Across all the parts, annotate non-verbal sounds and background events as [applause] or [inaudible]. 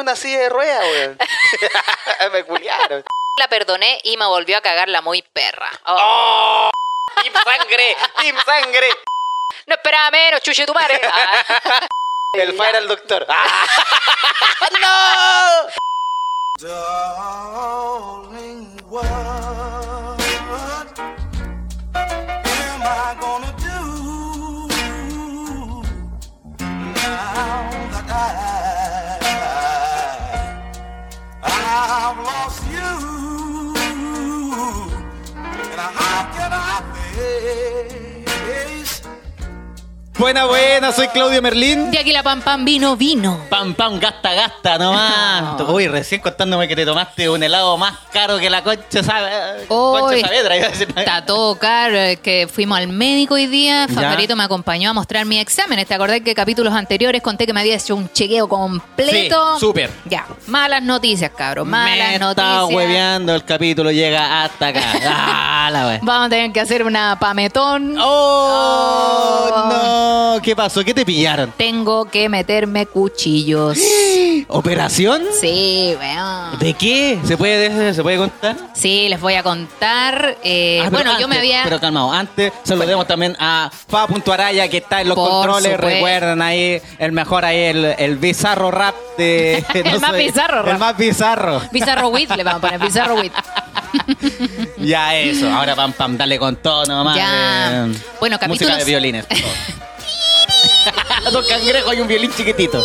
una silla de ruedas, weón. [laughs] me culiaron. La perdoné y me volvió a cagar la muy perra. Oh. ¡Oh! ¡Team sangre! ¡Team sangre! No esperaba menos, chuche tu madre. Ah. [laughs] El fire al doctor. ¡Ah! [laughs] ¡No! Darling, I've lost Buena, buena, soy Claudio Merlín. Y aquí la pam pam vino, vino. Pam, pam, gasta, gasta nomás. Uy, recién contándome que te tomaste un helado más caro que la concha, ¿sabes? Hoy Concha Saavedra, iba a decir. está todo caro, es que fuimos al médico hoy día, Ya. Fajarito me acompañó a mostrar mi examen. ¿Te acordás que capítulos anteriores conté que me había hecho un chequeo completo? Sí, súper. Ya, malas noticias, cabros, malas Me está noticias. hueveando, el capítulo llega hasta acá. [laughs] Ah, la wea. Vamos a tener que hacer una pametón. ¡Oh! No, ¿qué pasó? ¿Qué te pillaron? Tengo que meterme cuchillos. [gasps] ¿Operación? Sí, weón. ¿De qué? ¿Se puede, ¿se puede contar? Sí, les voy a contar. eh, Ah, bueno, yo me había. Pero calmado, antes saludemos también a Fa.araya que está en los Por controles. supuesto. Recuerden ahí, el mejor ahí, el, el bizarro rap de. [laughs] El más bizarro El rap. más bizarro. Bizarro Wit, le vamos a poner Bizarro Wit. [laughs] Ya eso, ahora pam pam, dale con todo nomás. Ya. eh, Bueno, Música capítulos- de violines. por favor. [laughs] Dos cangrejos y un violín chiquitito.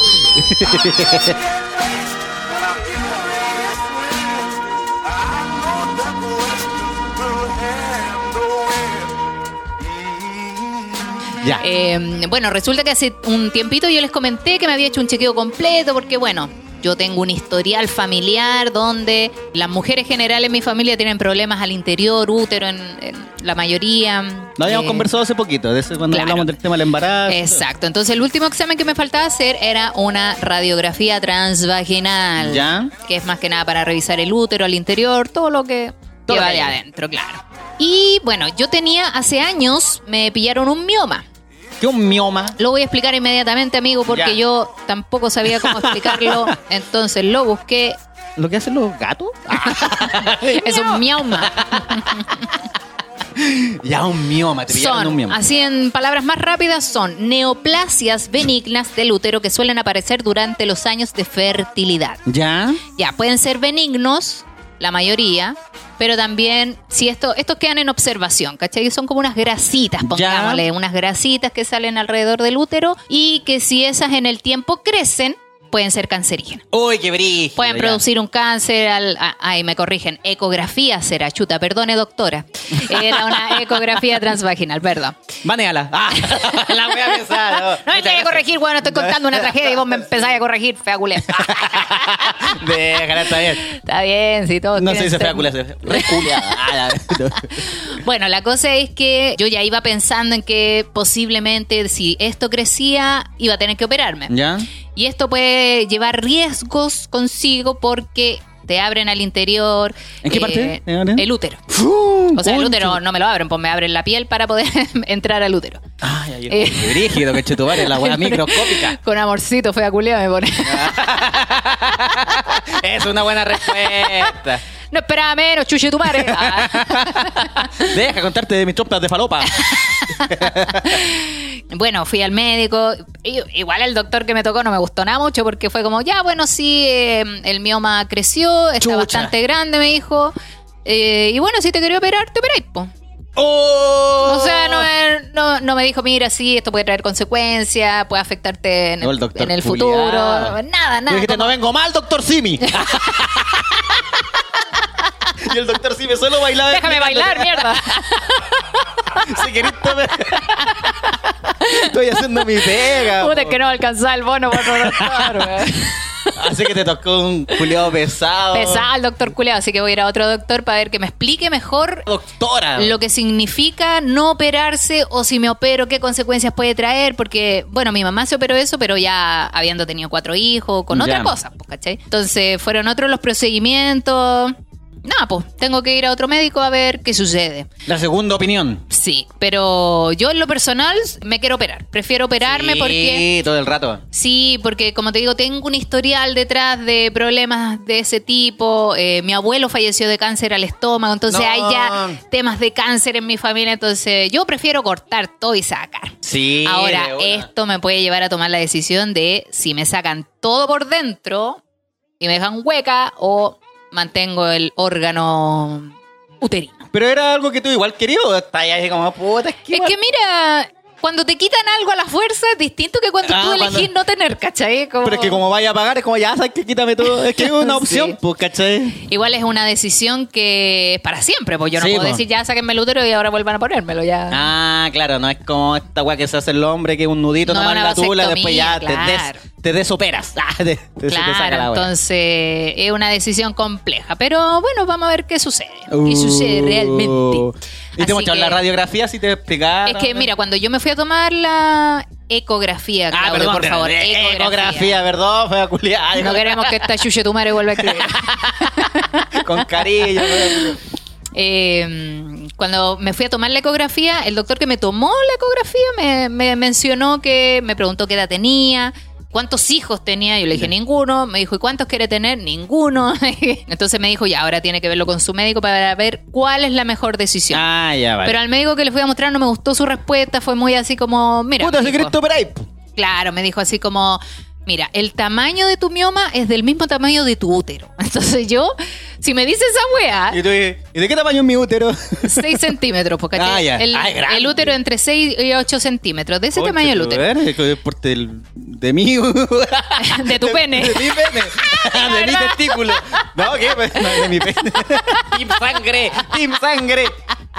ya. Eh, bueno, resulta que hace un tiempito yo les comenté que me había hecho un chequeo completo porque, bueno, yo tengo un historial familiar donde las mujeres generales en mi familia tienen problemas al interior, útero en, en la mayoría. Lo habíamos Eh, conversado hace poquito, de ese cuando claro. hablamos del tema del embarazo. Exacto. Entonces el último examen que me faltaba hacer era una radiografía transvaginal. Ya. Que es más que nada para revisar el útero, al interior, todo lo que Todo lleva de adentro, claro. Y bueno, yo tenía hace años, me pillaron un mioma. ¿Qué un mioma? Lo voy a explicar inmediatamente, amigo, porque Ya. yo tampoco sabía cómo [laughs] explicarlo. Entonces lo busqué. ¿Lo que hacen los gatos? [laughs] Es un mioma. [laughs] ya, un mioma, te pillaron un Son, mioma. así en palabras más rápidas, son neoplasias benignas del útero que suelen aparecer durante los años de fertilidad. ¿Ya? Ya, pueden ser benignos, la mayoría, pero también, si esto, estos quedan en observación, ¿cachai? Son como unas grasitas, pongámosle, unas grasitas que salen alrededor del útero y que si esas en el tiempo crecen, pueden ser cancerígenas. Uy, qué brillo. Pueden producir un cáncer, al, ay, me corrigen, ecografía será, chuta, perdone doctora. Era una [laughs] ecografía transvaginal, perdón. Baneala. Ah, [laughs] la voy a pensar. [laughs] No me tenés que corregir, bueno, estoy contando una tragedia y vos me empezáis a corregir, fea culé. Déjala, está bien. Está bien, si todos No se dice fea culia, se dice reculeada. Ah, la- Bueno, la cosa es que yo ya iba pensando en que posiblemente si esto crecía, iba a tener que operarme. ¿Ya? Y esto puede llevar riesgos consigo porque te abren al interior. ¿En qué parte te abren? El útero. O sea, el útero no me lo abren, pues me abren la piel para poder [laughs] entrar al útero. Ay, ay, Eh. qué brígido, que la hueá [laughs] microscópica. Con amorcito, fea culea me pone. [laughs] Es una buena respuesta. No esperaba menos, chuche tu madre. Ah. [laughs] Deja contarte de mis trompas de falopa. [laughs] Bueno, fui al médico. Igual el doctor que me tocó no me gustó nada mucho porque fue como, ya, bueno, sí, eh, el mioma creció, está Chucha. bastante grande, me dijo. Eh, y bueno, si te quería operar, te operáis, po. ¡Oh! O sea, no, me- no, no me dijo, mira, sí, esto puede traer consecuencias, puede afectarte en No, el, en futuro. Nada, nada. dijiste, como- no vengo mal, doctor Simi. [laughs] y el doctor Simi solo bailaba. Déjame bailar, mierda. [laughs] Si querés, tome- Estoy haciendo mi pega. Puta, que no alcanzaba el bono por no doctor, weón. Así que te tocó un culiado pesado. Pesaba el doctor culeado, así que voy a ir a otro doctor para ver que me explique mejor Doctora. lo que significa no operarse o si me opero, qué consecuencias puede traer, porque, bueno, mi mamá se operó eso, pero ya habiendo tenido cuatro hijos, con Ya. otra cosa, ¿cachai? Entonces, fueron otros los procedimientos. Nada, pues tengo que ir a otro médico a ver qué sucede. La segunda opinión. Sí, pero yo en lo personal me quiero operar. Prefiero operarme Sí, porque... todo el rato. Sí, porque como te digo, tengo un historial detrás de problemas de ese tipo. Eh, mi abuelo falleció de cáncer al estómago, entonces No. hay ya temas de cáncer en mi familia. Entonces yo prefiero cortar todo y sacar. Sí. Ahora, esto me puede llevar a tomar la decisión de si me sacan todo por dentro y me dejan hueca o mantengo el órgano uterino. Pero era algo que tú igual querías. o Está ahí así como, puta, es que. Es igual- que mira, cuando te quitan algo a la fuerza es distinto que cuando Ah, tú cuando- elegís no tener, ¿cachai? Como- Pero es que como vaya a pagar, es como ya sabes que quítame todo. Es que es una [laughs] opción, Sí. pues, ¿cachai? Igual es una decisión que es para siempre, pues yo no Sí, puedo po. decir ya sáquenme el útero y ahora vuelvan a ponérmelo ya. Ah, claro, no es como esta weá que se hace el hombre, que es un nudito, No, nomás la tula, después ya te, claro. des, te desoperas. [laughs] Ah, te, te- Claro, la entonces es una decisión compleja, pero bueno, vamos a ver qué sucede. ¿Qué sucede Uh. realmente? Y te mostraron la radiografía si te explicaron. Es que mira, cuando yo me fui a tomar la ecografía, Ah, Claudio, perdón, por favor, eh, ecografía. ecografía, perdón, fue culiada. No queremos que esta chuche tu madre vuelva a escribir. [laughs] Con cariño. Eh, cuando me fui a tomar la ecografía, el doctor que me tomó la ecografía me, me mencionó que me preguntó qué edad tenía, cuántos hijos tenía. Yo le dije ninguno. Me dijo, ¿y cuántos quiere tener? Ninguno. [laughs] Entonces me dijo, ya, ahora tiene que verlo con su médico para ver cuál es la mejor decisión. Ah, ya, vale. Pero al médico que le fui a mostrar no me gustó su respuesta, fue muy así como, mira. Puta, te operáis. Claro, me dijo así como, mira, el tamaño de tu mioma es del mismo tamaño de tu útero. Entonces yo, si me dice esa weá, ¿Y, tú, ¿Y de qué tamaño es mi útero? [laughs] 6 centímetros, porque Ah, ya. el, Ah, es grande. el útero entre 6 y 8 centímetros, de ese tamaño el útero. el porte del- de mí. [laughs] De tu pene. De, mi pene. [laughs] de mi testículo. No, ¿qué? No, de mi pene. Team sangre. Team sangre.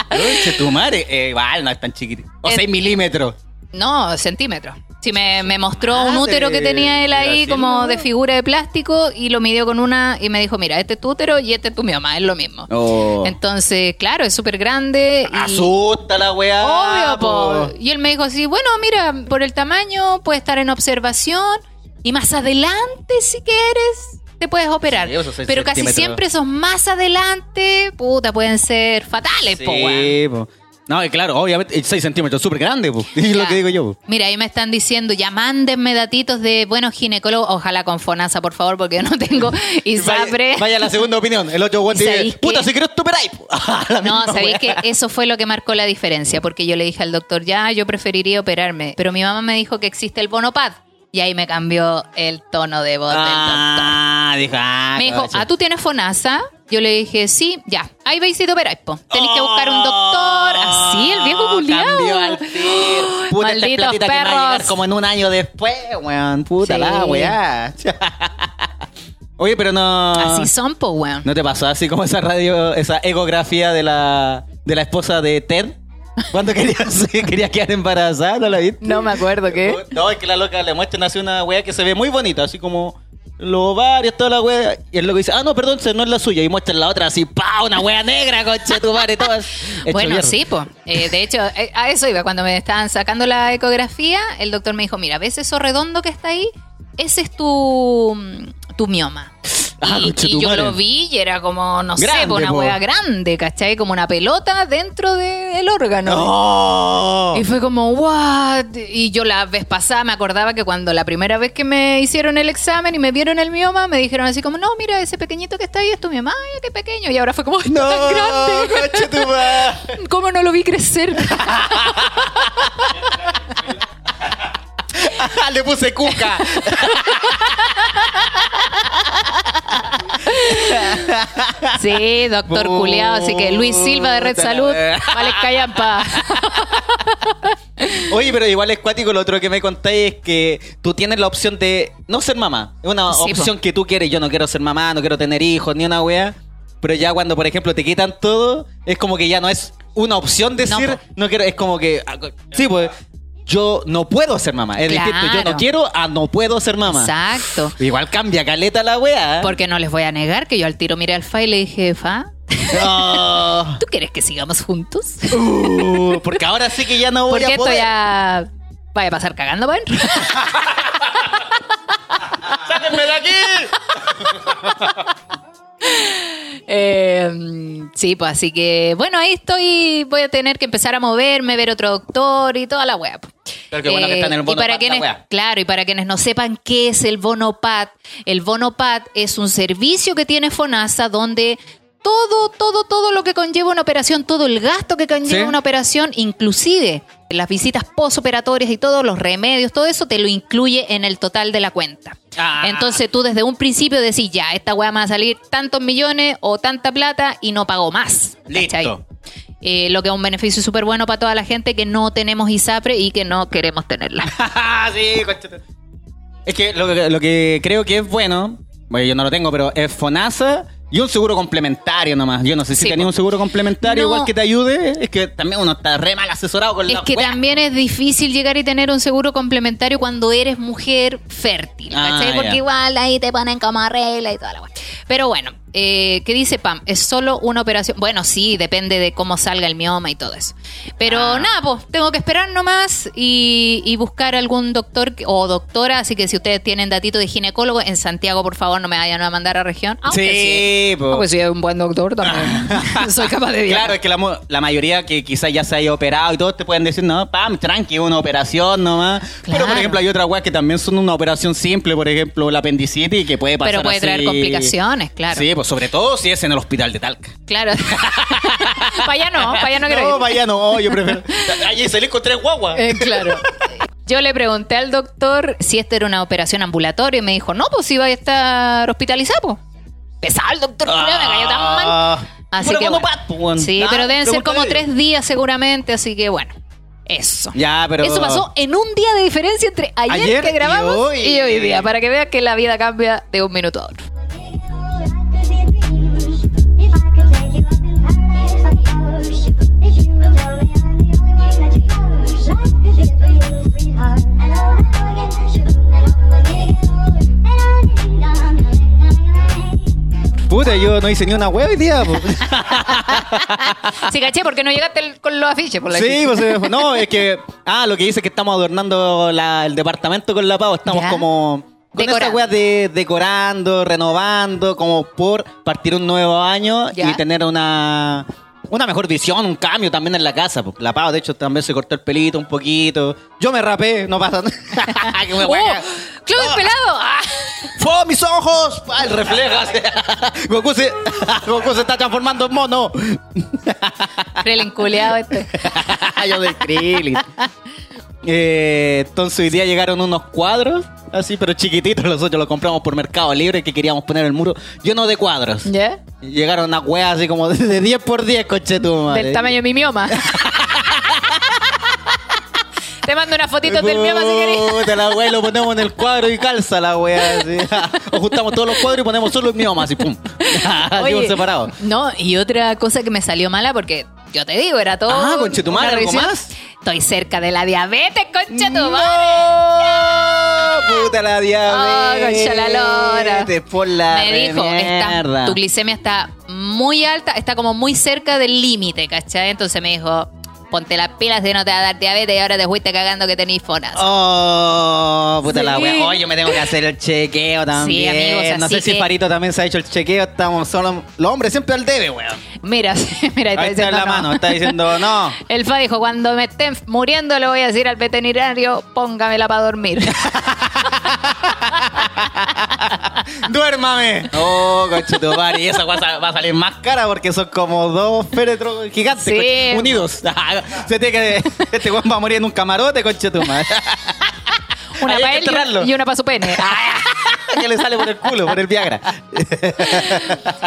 Concha tu madre. Eh, igual, no es tan chiquitito. O Es- 6 milímetros. No, centímetros. Si me, me mostró un Madre, útero que tenía él ahí como de figura de plástico y lo midió con una y me dijo, mira, este es tu útero y este es tu mioma, es lo mismo. Oh. Entonces, claro, es súper grande. y- Asusta la weá. Obvio, po. po. Y él me dijo así, bueno, mira, por el tamaño puede estar en observación y más adelante, si quieres, te puedes operar. Sí, Pero casi siempre esos más adelante, puta, pueden ser fatales. Sí, po. No, y claro, obviamente, 6 centímetros, súper grande. [laughs] Es lo que digo yo, po. Mira, ahí me están diciendo, ya mándenme datitos de buenos ginecólogos, ojalá con FONASA, por favor, porque yo no tengo [laughs] ISAPRE. Vaya, vaya a la segunda opinión. El otro guante ¿Sabéis dice, puta, si po. [laughs] La No, sabéis que eso fue lo que marcó la diferencia, porque yo le dije al doctor, ya, yo preferiría operarme, pero mi mamá me dijo que existe el bonopad, y ahí me cambió el tono de voz del doctor. Ah, dijo, ah, Me dijo, ah, ¿tú tienes FONASA? Yo le dije, sí, ya. Ahí veis si te operáis, po. Tenéis que buscar un doctor. Así, el viejo culiao. Oh, [gasps] Malditos platita que va a llegar perros. como en un año después, weón. Puta Sí. la weá. [laughs] Oye, pero no. Así son, po, weón. ¿No te pasó así como esa radio, esa ecografía de la, de la esposa de Ted? Cuando quería, [laughs] quería quedar embarazada, ¿no la viste? No me acuerdo qué. No, es que la loca le muestran así una weá que se ve muy bonita, así como los ovarios, toda la weá. Y el loco dice, ah, no, perdón, no es la suya. Y muestran la otra así, pa, una weá negra, concha tu madre, todas. [laughs] Bueno, mierda. sí, pues. de hecho, eh, a eso iba. Cuando me estaban sacando la ecografía, el doctor me dijo, mira, ¿ves eso redondo que está ahí? Ese es tu, tu mioma. Ah, y, yo lo vi y era como, no sé, Grande, una hueá grande, ¿cachai? Como una pelota dentro del órgano. ¡No! Y fue como, what? Y yo la vez pasada me acordaba que cuando la primera vez que me hicieron el examen y me vieron el mioma, me dijeron así como, no, mira, ese pequeñito que está ahí es tu mioma. Ay, qué pequeño. Y ahora fue como, "Ay, está ¡No! tan grande. [laughs] ¿Cómo no lo vi crecer? [laughs] Le puse cuca. [laughs] [laughs] Sí, doctor Puta culiado. Así que Luis Silva de Red Salud, vale callampa. [laughs] Oye, pero igual es cuático lo otro que me contáis es que tú tienes la opción de no ser mamá. Es una Sí, opción que tú quieres. Yo no quiero ser mamá, no quiero tener hijos, ni una wea. Pero ya cuando, por ejemplo, te quitan todo, es como que ya no es una opción decir, No, no, quiero, es como que, ah, sí, pues, yo no puedo ser mamá. Es distinto, yo no quiero a no puedo ser mamá. Exacto. Igual cambia caleta la wea. Porque no les voy a negar que yo al tiro miré al Fa y le dije, Fa, No. [laughs] ¿tú quieres que sigamos juntos? Uh, porque ahora sí que ya no voy Porque a esto poder. ya vaya a pasar cagando, ¿ven? [laughs] ¡Sáquenme de aquí! [laughs] Eh, Sí, pues así que, bueno, ahí estoy, voy a tener que empezar a moverme, ver otro doctor y toda la web. Pero qué bueno que está en el y bono para pat, la quienes. Claro, y para quienes no sepan qué es el Bonopat, el Bonopat es un servicio que tiene FONASA donde todo, todo, todo lo que conlleva una operación, todo el gasto que conlleva Sí. una operación, inclusive las visitas postoperatorias y todos los remedios, todo eso te lo incluye en el total de la cuenta. Ah. Entonces tú desde un principio decís, ya, esta weá me va a salir tantos millones o tanta plata y no pago más. Listo. Eh, lo que es un beneficio súper bueno para toda la gente que no tenemos ISAPRE y que no queremos tenerla. [laughs] sí, conchete. Es que lo, que lo que creo que es bueno, bueno, yo no lo tengo, pero es FONASA y un seguro complementario nomás. Yo no sé si Sí, tenía un seguro complementario No. igual que te ayude. Es que también uno está re mal asesorado con Es la que wea. también es difícil llegar y tener un seguro complementario cuando eres mujer fértil, Ah, ¿cachai? Porque igual ahí te ponen como regla y toda la weá. Pero bueno, eh, ¿qué dice Pam? Es solo una operación. Bueno, sí, depende de cómo salga el mioma y todo eso. Pero Ah. nada, pues tengo que esperar nomás y, y buscar algún doctor que- o doctora. Así que si ustedes tienen datito de ginecólogo, en Santiago, por favor, no me vayan a mandar a región. Aunque Sí, po. Aunque si es un buen doctor también. [laughs] Soy capaz de viajar. Claro, es que la, mo- la mayoría que quizás ya se haya operado y todo te pueden decir, no, pam, tranqui, una operación nomás. Pero, por Claro. ejemplo, hay otras weas que también son una operación simple, por ejemplo, la apendicitis, que puede pasar Pero puede traer así- complicaciones, claro. Sí, pues sobre todo si es en el hospital de Talca. Claro. [laughs] para allá no, para allá no quiero No, ir. para allá no, yo prefiero. [laughs] Allí salí con tres guaguas. Eh, claro. Yo le pregunté al doctor si esta era una operación ambulatoria y me dijo, no, pues iba a estar hospitalizado. po". Pesado el doctor, culiao, me cayó tan mal. Ah. Así que bueno. pat, pues, weón. Sí, Ah, pero deben ser como tres días seguramente, así que bueno, eso. Ya, pero. Eso pasó en un día de diferencia entre ayer, Ayer que grabamos y hoy. y hoy día, para que veas que la vida cambia de un minuto a otro. Puta, yo no hice ni una wea hoy día. [laughs] Sí, caché, porque no llegaste el- con los afiches. Por la Sí, pues eh, [laughs] no, es que. Ah, lo que dice es que estamos adornando la- el departamento con la pavo. Estamos Ya. como. Con esa wea de decorando, renovando, como por partir un nuevo año Ya. y tener una. Una mejor visión, un cambio también en la casa. pues. La pavo, de hecho, también se cortó el pelito un poquito. Yo me rapé, no pasa nada. [laughs] Me ¡Oh! ¡Club Oh, pelado! [laughs] ¡Fue mis ojos! Ah, el reflejo. [laughs] Goku, se, Goku se está transformando en mono. Krillin culeado este. Yo de Krillin. Eh, entonces hoy día llegaron unos cuadros, así, pero chiquititos. Nosotros los compramos por Mercado Libre que queríamos poner el muro lleno de cuadros. ¿Ya? Llegaron unas weas así como de, de 10 por 10, coche tu madre. Del tamaño de mi mioma. [laughs] Te mando unas fotitos del mioma si querés. Puta, la wea lo ponemos en el cuadro y calza la wea. Así. [laughs] O juntamos todos los cuadros y ponemos solo el mioma, así, pum. [laughs] Oye, separado. No, y otra cosa que me salió mala porque yo te digo, era todo. Ah, conchetumare, una ¿algo más? Estoy cerca de la diabetes, conchetumare. ¡No! Puta la diabetes. concha la lora. Por la Me dijo, está- tu glicemia está muy alta, está como muy cerca del límite, ¿cachai? Entonces me dijo, ponte las pilas de no te va a dar diabetes y ahora te fuiste cagando que tenés fonas. Oh, puta la Sí. wea. Oye, yo me tengo que hacer el chequeo también. amigos, no sé si que- Farito también se ha hecho el chequeo. Estamos solo. Los hombres siempre al debe, weón. Mira, [laughs] mira, está Ahí está diciendo la no. mano, está diciendo no. [laughs] El FA dijo, cuando me estén muriendo le voy a decir al veterinario, póngamela para dormir. [laughs] [laughs] ¡Duérmame! Oh, conchetumare. Y esa va a salir más cara porque son como dos féretros gigantes Sí. unidos. [laughs] Se tiene que. Este weón va a morir en un camarote, conchetumare. [laughs] Una hay para que él y una para su pene. que le sale por el culo, por el Viagra.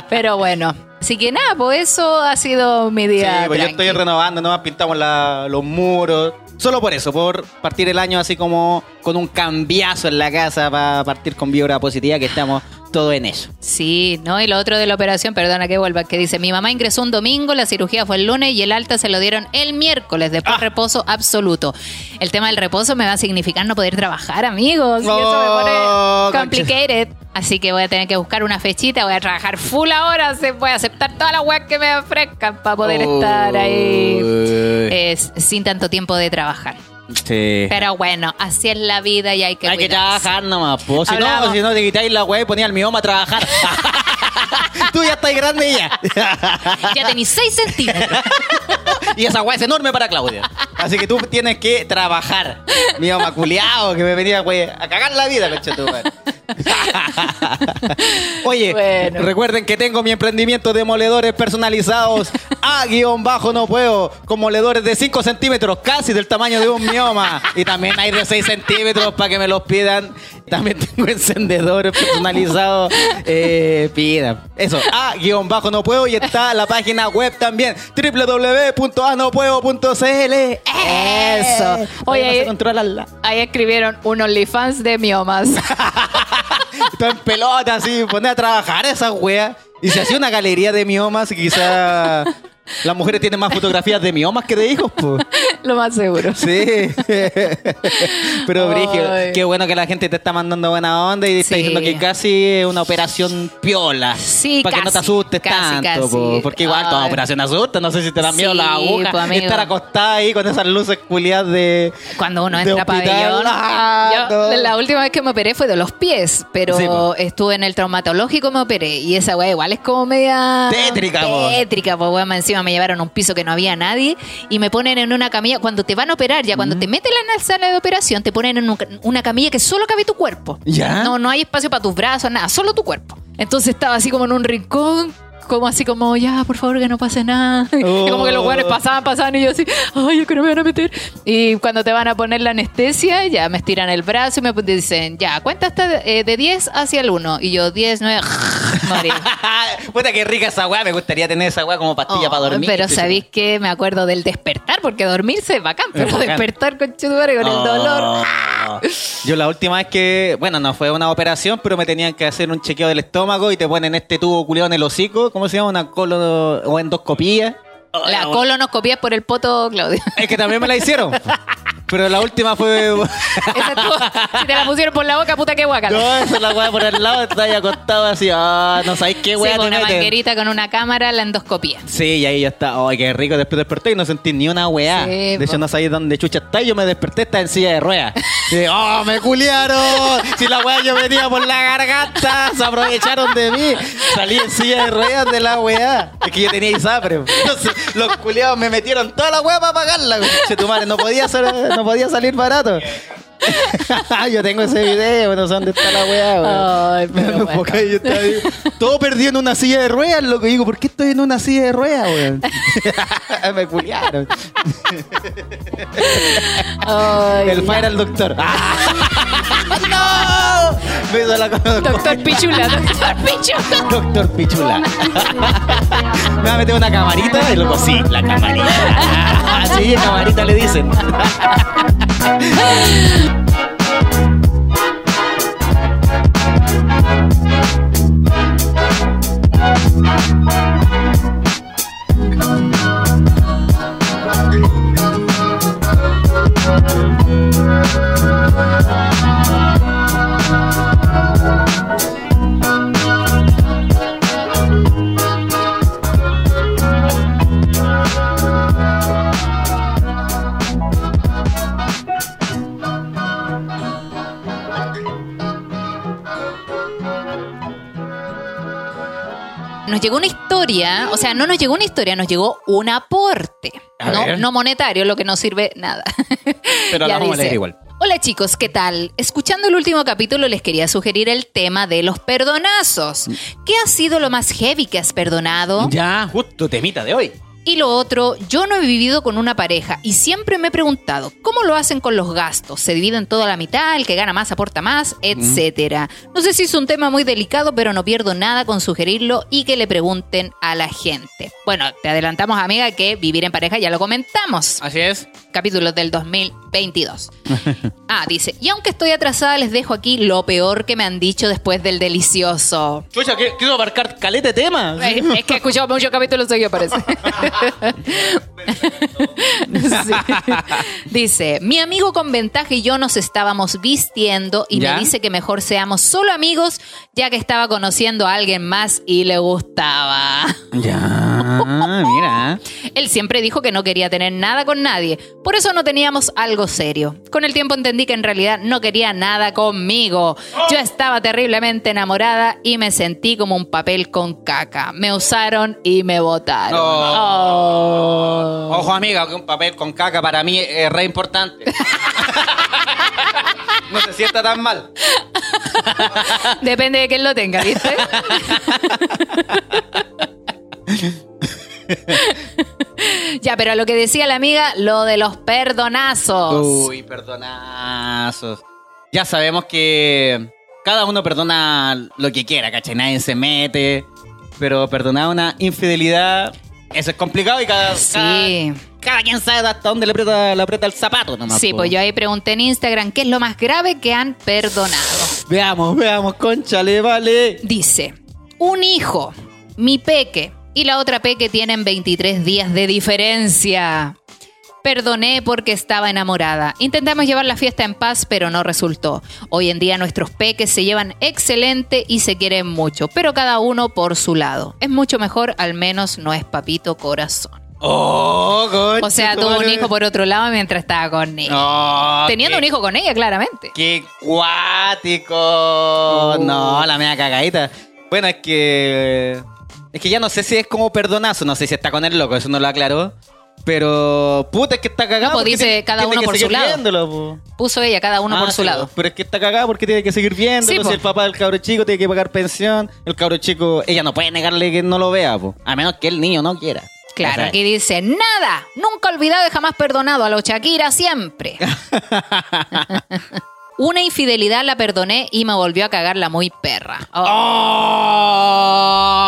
Pero bueno, así que nada, pues eso ha sido mi Sí, día. pues yo estoy renovando, nomás pintamos la- los muros. Solo por eso, por partir el año así como con un cambiazo en la casa para partir con vibra positiva, que estamos todos en eso. Sí, ¿no? Y lo otro de la operación, perdona que vuelva, que dice, mi mamá ingresó un domingo, la cirugía fue el lunes y el alta se lo dieron el miércoles, después Ah. reposo absoluto. El tema del reposo me va a significar no poder trabajar, amigos. y eso me Oh, pone complicated. Así que voy a tener que buscar una fechita, voy a trabajar full ahora, se- voy a aceptar todas las webs que me ofrezcan para poder estar ahí eh, sin tanto tiempo de trabajar. Sí. Pero bueno, así es la vida y hay que Hay que cuidarse. trabajar nomás, po. Si Hablamos. no, si no te quitáis la web y ponías el mioma a trabajar. [laughs] Tú ya estás grande y ya. [laughs] Ya tenéis 6 centímetros. [laughs] y esa weá es enorme para Claudia. Así que tú tienes que trabajar. Mi mamá culiao que me venía güey, a cagar la vida, concha tu madre. [laughs] Oye, Bueno. recuerden que tengo mi emprendimiento de moledores personalizados a guion bajo no puedo, con moledores de 5 centímetros, casi del tamaño de un mioma. Y también hay de 6 centímetros para que me los pidan. También tengo encendedores personalizados. Eh, pidan. Eso, a guion bajo no puedo. Y está la página web también, www.anopuedo.cl. Eso. Oye, ahí-. Ahí escribieron un OnlyFans de miomas. [laughs] Está en pelota, así, poner a trabajar esa wea. Y se hacía una galería de miomas, quizá las mujeres tienen más fotografías de miomas que de hijos, pues. [laughs] Lo más seguro. Sí. [laughs] Pero, Brigio, qué bueno que la gente te está mandando buena onda y te está Sí. diciendo que casi es una operación piola. Sí, Para que no te asustes casi, tanto, casi. po, porque igual toda operación asusta. No sé si te dan miedo Sí, las agujas. pues, estar acostada ahí con esas luces culiadas de. Cuando uno de entra a pabellón. Ah, Yo, no. La última vez que me operé fue de los pies, pero Sí, estuve en el traumatológico me operé. Y esa weá igual es como media. Tétrica, po. Tétrica, pues weá. Encima me llevaron a un piso que no había nadie y me ponen en una camilla. Cuando te van a operar, ya cuando te meten en la sala de operación, te ponen en un- una camilla que solo cabe tu cuerpo. ¿Ya? No, no hay espacio para tus brazos, nada, solo tu cuerpo. Entonces estaba así como en un rincón. Como así como, ya, por favor, que no pase nada. [laughs] Y como que los weones pasaban, pasaban y yo así, ay, que no me van a meter. Y cuando te van a poner la anestesia, ya me estiran el brazo y me dicen, ya, cuenta hasta eh, de 10 hacia el 1. Y yo, 10, 9, [laughs] morí. [laughs] Puta que rica esa weá, me gustaría tener esa weá como pastilla Oh, para dormir. Pero sabéis que me acuerdo del despertar, porque dormirse es bacán, pero bacán. despertar con chudore, con el dolor. [laughs] Yo la última vez que, bueno, no fue una operación, pero me tenían que hacer un chequeo del estómago y te ponen este tubo culiado en el hocico, ¿cómo se llama? Una colo o endoscopía. La colonoscopia es por el poto, Claudia. Es que también me la hicieron. [laughs] Pero la última fue. [laughs] Esa estuvo- si te la pusieron por la boca, puta que guaca. No, esa es la weá por el lado, está ahí acostado así. Ah, no sabéis qué Sí, weá con te una meten. manguerita con una cámara, la endoscopía. Sí, y ahí ya está. Ay, qué rico. Después desperté y no sentí ni una weá. Sí, de hecho, po. no sabía dónde chucha está. Y yo me desperté, está en silla de ruedas. [laughs] Y, ¡Oh, me culiaron! Si la weá yo venía por la garganta, se aprovecharon de mí. Salí en silla de ruedas de la weá. Es que yo tenía ISAPRE. [laughs] Entonces, los culiados me metieron toda la weá para pagarla. Che, tu madre, no podía, ser- no podía salir barato. [laughs] yo tengo ese video, no sé dónde está la weá. Ay, [laughs] pero bueno. Porque ahí yo estaba ahí, todo perdido en una silla de ruedas, lo que digo, ¿por qué estoy en una silla de ruedas, weón? [laughs] Me culiaron. Ay, El fire al doctor. ¡No! Me hizo la Doctor Pichula, doctor Pichula. Doctor Pichula. Me va a meter una camarita y luego sí, la camarita. Así, camarita le dicen. Thank Nos llegó una historia, o sea, no nos llegó una historia, nos llegó un aporte. A No, ver. no monetario, lo que no sirve nada. [laughs] Pero la vamos a leer igual. Hola chicos, ¿qué tal? Escuchando el último capítulo les quería sugerir el tema de los perdonazos. ¿Qué ha sido lo más heavy que has perdonado? Ya, justo temita de hoy. Y lo otro, yo no he vivido con una pareja y siempre me he preguntado, ¿cómo lo hacen con los gastos? ¿Se dividen toda la mitad? ¿El que gana más aporta más? Etcétera. No sé si es un tema muy delicado, pero no pierdo nada con sugerirlo y que le pregunten a la gente. Bueno, te adelantamos, amiga, que vivir en pareja ya lo comentamos. Así es. Capítulos del 2022. [laughs] Ah, dice, y aunque estoy atrasada, les dejo aquí lo peor que me han dicho después del delicioso. Chucha, ¿qué- quiero abarcar calete tema. Es es que he escuchado muchos capítulos seguidos, parece. [laughs] Sí. Dice, mi amigo con ventaja y yo nos estábamos vistiendo y ¿Ya? me dice que mejor seamos solo amigos ya que estaba conociendo a alguien más y le gustaba. Ya, mira. Él siempre dijo que no quería tener nada con nadie, por eso no teníamos algo serio. Con el tiempo entendí que en realidad no quería nada conmigo. Yo estaba terriblemente enamorada y me sentí como un papel con caca. Me usaron y me botaron. Oh. Ojo, amiga, que un papel con caca para mí es re importante. [laughs] no se sienta tan mal. Depende de quién lo tenga, ¿viste? [laughs] ya, pero lo que decía la amiga, lo de los perdonazos. Uy, perdonazos. Ya sabemos que cada uno perdona lo que quiera, ¿cachai? Nadie se mete. Pero perdonar una infidelidad, eso es complicado y cada, Sí. cada, cada quien sabe hasta dónde le aprieta, le aprieta el zapato nomás. Sí, po. pues yo ahí pregunté en Instagram qué es lo más grave que han perdonado. Veamos, veamos, conchale, vale. Dice, un hijo, mi peque y la otra peque tienen 23 días de diferencia. Perdoné porque estaba enamorada. Intentamos llevar la fiesta en paz, pero no resultó. Hoy en día nuestros peques se llevan excelente y se quieren mucho, pero cada uno por su lado. Es mucho mejor, al menos no es papito corazón. Oh, concha, O sea, tuvo un hijo por otro lado mientras estaba con ella. Teniendo qué- un hijo con ella, claramente. ¡Qué cuático! No, la media cagadita. Bueno, es que. Es que ya no sé si es como perdonazo, no sé si está con el loco, eso no lo aclaró. Pero. Puta, es que está cagado. No, pues dice tiene- cada tiene uno por su lado. po. Puso ella, cada uno Ah, por su sí, lado. Pero es que está cagado porque tiene que seguir viéndolo. Sí, po. si el papá del cabro chico tiene que pagar pensión, el cabro chico, ella no puede negarle que no lo vea, po. a menos que el niño no quiera. Claro, aquí dice, nada, nunca olvidado y jamás perdonado a los Shakira siempre. [laughs] Una infidelidad la perdoné y me volvió a cagar la muy perra. Oh.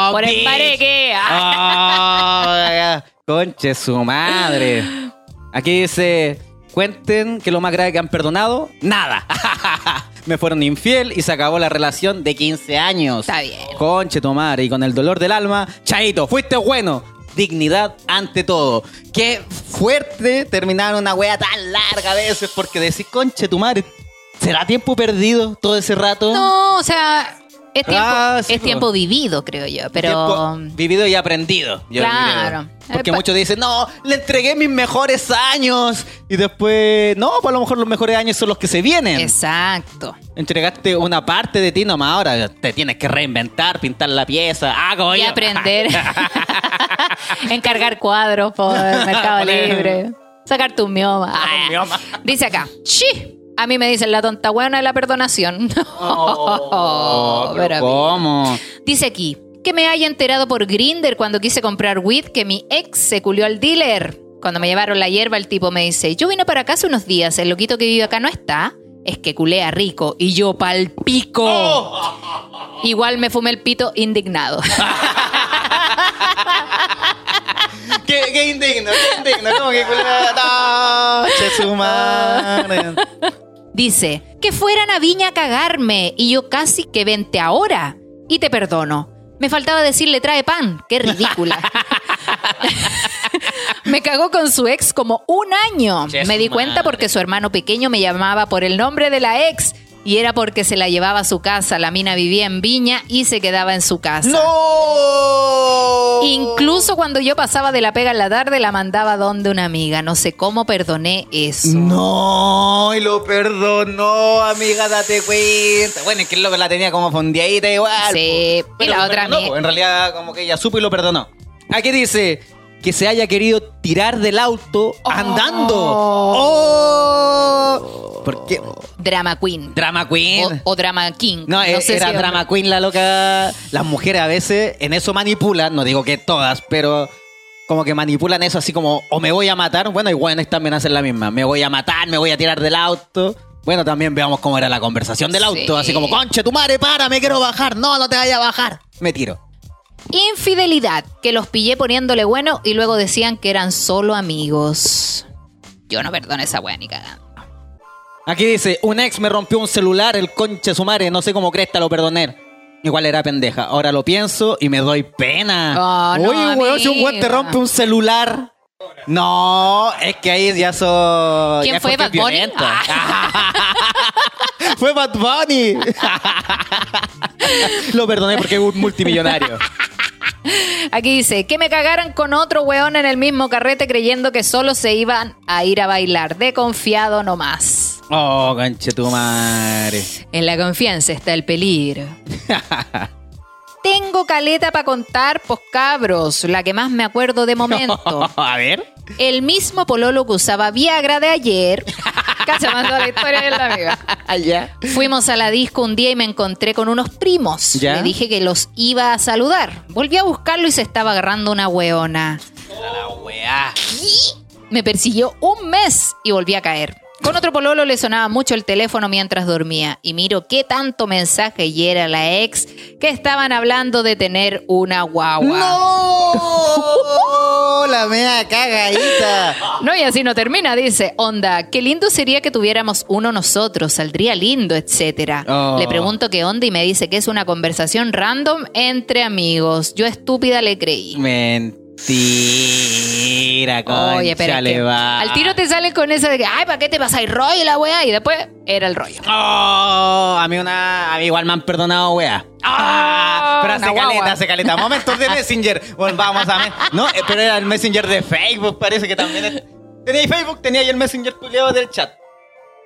¡Oh! Por el pareque. ¡Oh! Conche su madre. Aquí dice, cuenten que lo más grave que han perdonado, nada. [laughs] Me fueron infiel y se acabó la relación de 15 años. Está bien. Conche tu madre. Y con el dolor del alma, chaito, fuiste bueno. Dignidad ante todo. Qué fuerte terminar una wea tan larga a veces porque decís, conche tu madre, ¿será tiempo perdido todo ese rato? No, o sea, es tiempo, Ah, sí, es po. tiempo vivido, creo yo, pero... Tiempo vivido y aprendido. yo Claro. creo. Porque Eh, muchos dicen, no, le entregué mis mejores años. Y después, no, pues a lo mejor los mejores años son los que se vienen. Exacto. Entregaste una parte de ti nomás, ahora te tienes que reinventar, pintar la pieza. Ah, como Y yo. aprender. [laughs] [laughs] Encargar cuadros por Mercado [laughs] Libre. Sacar tu mioma. Ah, mioma. Dice acá, ¡chi! A mí me dicen la tonta buena de la perdonación. [laughs] Oh, pero ¿Cómo? Dice aquí, que me haya enterado por Grinder cuando quise comprar weed que mi ex se culió al dealer. Cuando me llevaron la hierba, el tipo me dice, yo vine para acá hace unos días, el loquito que vive acá no está. Es que culea rico y yo pal pico. Oh. Igual me fumé el pito indignado. [laughs] ¿Qué, qué indigno, qué indigno. ¿Cómo que? No, che su madre. Dice, que fueran a Viña a cagarme y yo casi que vente ahora y te perdono. Me faltaba decirle trae pan, qué ridícula. [laughs] me cagó con su ex como un año. Me di cuenta porque su hermano pequeño me llamaba por el nombre de la ex y era porque se la llevaba a su casa. La mina vivía en Viña y se quedaba en su casa. ¡No! Incluso cuando yo pasaba de la pega en la tarde la mandaba donde una amiga. No sé cómo perdoné eso. No, y lo perdonó, amiga, date cuenta. Bueno, es que loco la tenía como fondeadita igual. Sí, po. y la otra perdonó, mi- po. En realidad, como que ella supo y lo perdonó. Aquí dice que se haya querido tirar del auto andando. Oh. ¿Por qué? Drama Queen. Drama Queen. O, o Drama King. No, eh, sé era drama queen la loca. Las mujeres a veces en eso manipulan, no digo que todas, pero como que manipulan eso así como, o me voy a matar, bueno, y bueno, también hacen la misma, me voy a matar, me voy a tirar del auto. Bueno, también veamos cómo era la conversación del auto, Sí. así como, conche, tu madre, para, me quiero bajar, no, no te vayas a bajar. Me tiro. Infidelidad, que los pillé poniéndole bueno y luego decían que eran solo amigos. Yo no perdono esa wea ni cagando. Aquí dice, un ex me rompió un celular, el conche su madre, no sé cómo cresta lo perdoné. Igual era pendeja. Ahora lo pienso y me doy pena. Oh, no, Uy, weón, si un weón te rompe un celular, No, es que ahí ya son. ¿Quién ya [laughs] fue, Bad Bunny? fue Bad Bunny. Lo perdoné porque es un multimillonario. Aquí dice, que me cagaran con otro weón en el mismo carrete creyendo que solo se iban a ir a bailar. De confiado nomás. Oh, canche tu madre. En la confianza está el peligro. [laughs] Tengo caleta para contar, pues cabros, la que más me acuerdo de momento. [laughs] A ver. El mismo pololo que usaba Viagra de ayer. [laughs] Cacha, mandó la historia de la amiga. Allá. Fuimos a la disco un día y me encontré con unos primos. ¿Ya? Le dije que los iba a saludar. Volví a buscarlo y se estaba agarrando una weona. La weá. Me persiguió un mes y volví a caer. Con otro pololo le sonaba mucho el teléfono mientras dormía. Y miro qué tanto mensaje y era la ex que estaban hablando de tener una guagua. ¡No! La mea cagadita. No, y así no termina, dice, onda, qué lindo sería que tuviéramos uno nosotros, saldría lindo, etcétera. Oh. Le pregunto qué onda y me dice que es una conversación random entre amigos. Yo estúpida le creí. Mentira, concha Oye, pero es que al tiro te salen con esa de que, ay, ¿para qué te pasa? Y rollo la weá, y después era el rollo. Oh, a mí una. A mí igual me han perdonado, wea. Ah, [laughs] pero hace guagua. caleta, hace caleta. Momentos de Messenger. [laughs] Volvamos a. me- No, eh, pero era el Messenger de Facebook, parece que también. es- Tenía Facebook, tenía ahí el Messenger culiado del chat.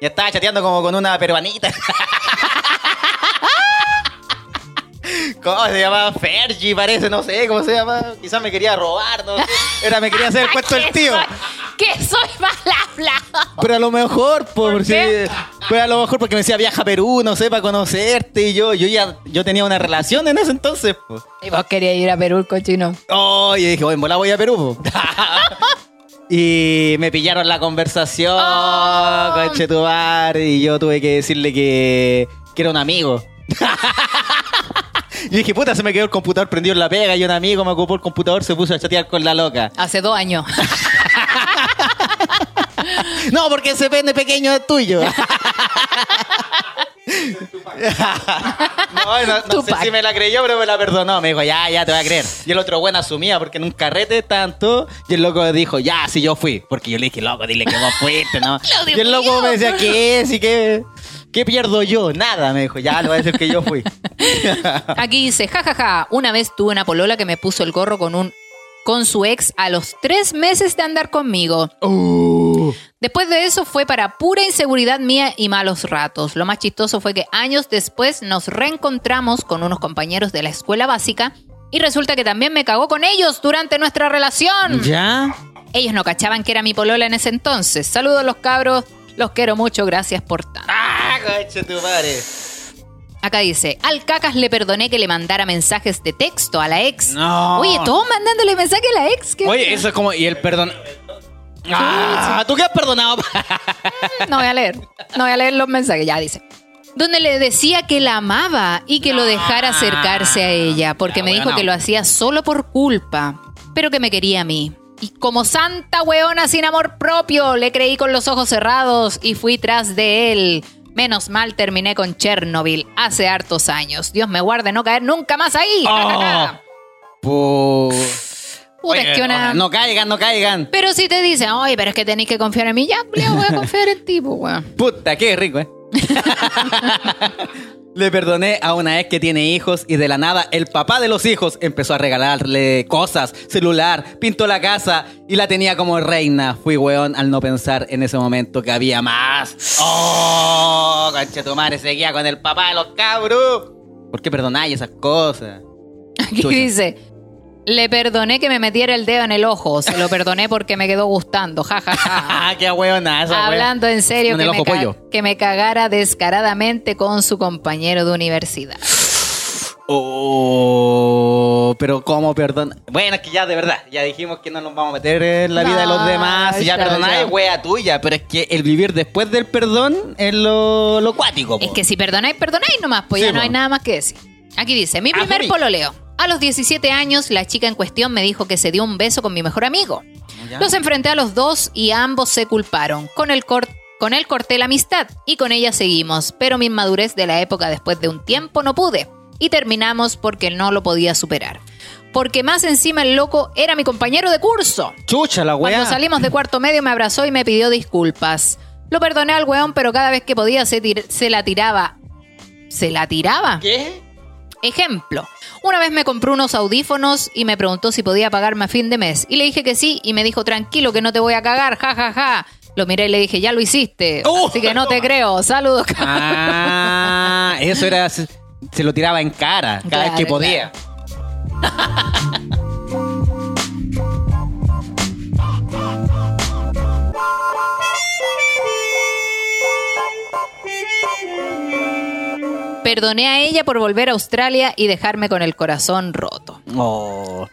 Y estaba chateando como con una peruanita. [laughs] ¿Cómo se llama? Fergie, parece, no sé cómo se llama. Quizás me quería robar, no sé. Era, me quería hacer el cuento del tío. Que soy mal hablado. Pero a lo mejor, por, ¿Por pero a lo mejor porque me decía viaja a Perú, no sé, para conocerte. Y yo, yo ya, yo tenía una relación en ese entonces. po. Y vos querías ir a Perú, el cochino. Oh, y dije, bueno, en voy a Perú. [laughs] y me pillaron la conversación, Oh. coche tu bar, y yo tuve que decirle que, que era un amigo. [laughs] y dije, puta, se me quedó el computador prendido en la pega y un amigo me ocupó el computador, se puso a chatear con la loca. Hace dos años. [laughs] No, porque ese pene pequeño es tuyo. [laughs] no, no, no sé si me la creyó, pero me la perdonó. Me dijo, ya, ya te voy a creer. Y el otro bueno asumía, porque en un carrete tanto. Y el loco dijo, ya, sí, yo fui. Porque yo le dije, loco, dile que vos fuiste, ¿no? [laughs] Y el loco me decía, ¿qué es? ¿Y qué, qué pierdo yo? Nada, me dijo, ya, le voy a decir que yo fui. [laughs] Aquí dice, jajaja, una vez tuve una polola que me puso el gorro con un con su ex a los tres meses de andar conmigo. Uh. Después de eso fue para pura inseguridad mía y malos ratos. Lo más chistoso fue que años después nos reencontramos con unos compañeros de la escuela básica y resulta que también me cagó con ellos durante nuestra relación. ¿Ya? Ellos no cachaban que era mi polola en ese entonces. Saludos los cabros, los quiero mucho, gracias por tanto. ¡Ah, coche tu madre! Acá dice, al cacas le perdoné que le mandara mensajes de texto a la ex. No. Oye, todos mandándole mensaje a la ex. ¿qué? Oye, eso es como. Y el perdón. Ah, ¿tú qué has perdonado? [laughs] No voy a leer. No voy a leer los mensajes. Ya dice. Donde le decía que la amaba y que lo dejara acercarse a ella, porque Ya, me dijo bueno. que lo hacía solo por culpa, pero que me quería a mí. Y como santa weona sin amor propio, le creí con los ojos cerrados y fui tras de él. Menos mal terminé con Chernobyl hace hartos años. Dios me guarde no caer nunca más ahí. Oh. [laughs] Puta, es que una- No caigan, no caigan. Pero si te dicen, oye, pero es que tenéis que confiar en mí, ya, voy a confiar en ti, pues, weón. Puta, qué rico, ¿eh? [laughs] Le perdoné a una ex que tiene hijos y de la nada el papá de los hijos empezó a regalarle cosas, celular, pintó la casa y la tenía como reina. Fui weón al no pensar en ese momento que había más. ¡Oh! Concha tu madre seguía con el papá de los cabros. ¿Por qué perdonáis esas cosas? [laughs] Aquí dice, le perdoné que me metiera el dedo en el ojo, se lo perdoné porque me quedó gustando, jajaja. [laughs] ¡Ah, qué weona esa wea. Hablando en serio, que el me, pollo. que me cagara descaradamente con su compañero de universidad. Oh, pero ¿cómo perdón? Bueno, es que ya de verdad, ya dijimos que no nos vamos a meter en la vida de los demás. Si ya, ya, perdonar ya. wea tuya, pero es que el vivir después del perdón es lo, lo cuático. po. Es que si perdonáis, perdonáis nomás, pues Sí, ya no po. hay nada más que decir. Aquí dice, mi primer Asumí. pololeo. A los 17 años, la chica en cuestión me dijo que se dio un beso con mi mejor amigo. ¿Ya? Los enfrenté a los dos y ambos se culparon. Con el cor- con él corté la amistad y con ella seguimos, pero mi inmadurez de la época después de un tiempo no pude y terminamos porque no lo podía superar. porque más encima el loco era mi compañero de curso. Chucha, la weá. Cuando salimos de cuarto medio me abrazó y me pidió disculpas. Lo perdoné al weón, pero cada vez que podía se, tir- se la tiraba. ¿Se la tiraba? ¿Qué? Ejemplo. Una vez me compró unos audífonos y me preguntó si podía pagarme a fin de mes. Y le dije que sí y me dijo, tranquilo que no te voy a cagar, ja, ja, ja. Lo miré y le dije, ya lo hiciste. ¡Uh! Así que no te creo. Saludos. [laughs] Ah, eso era. Se, lo tiraba en cara cada vez que podía. Perdoné a ella por volver a Australia y dejarme con el corazón roto. Oh.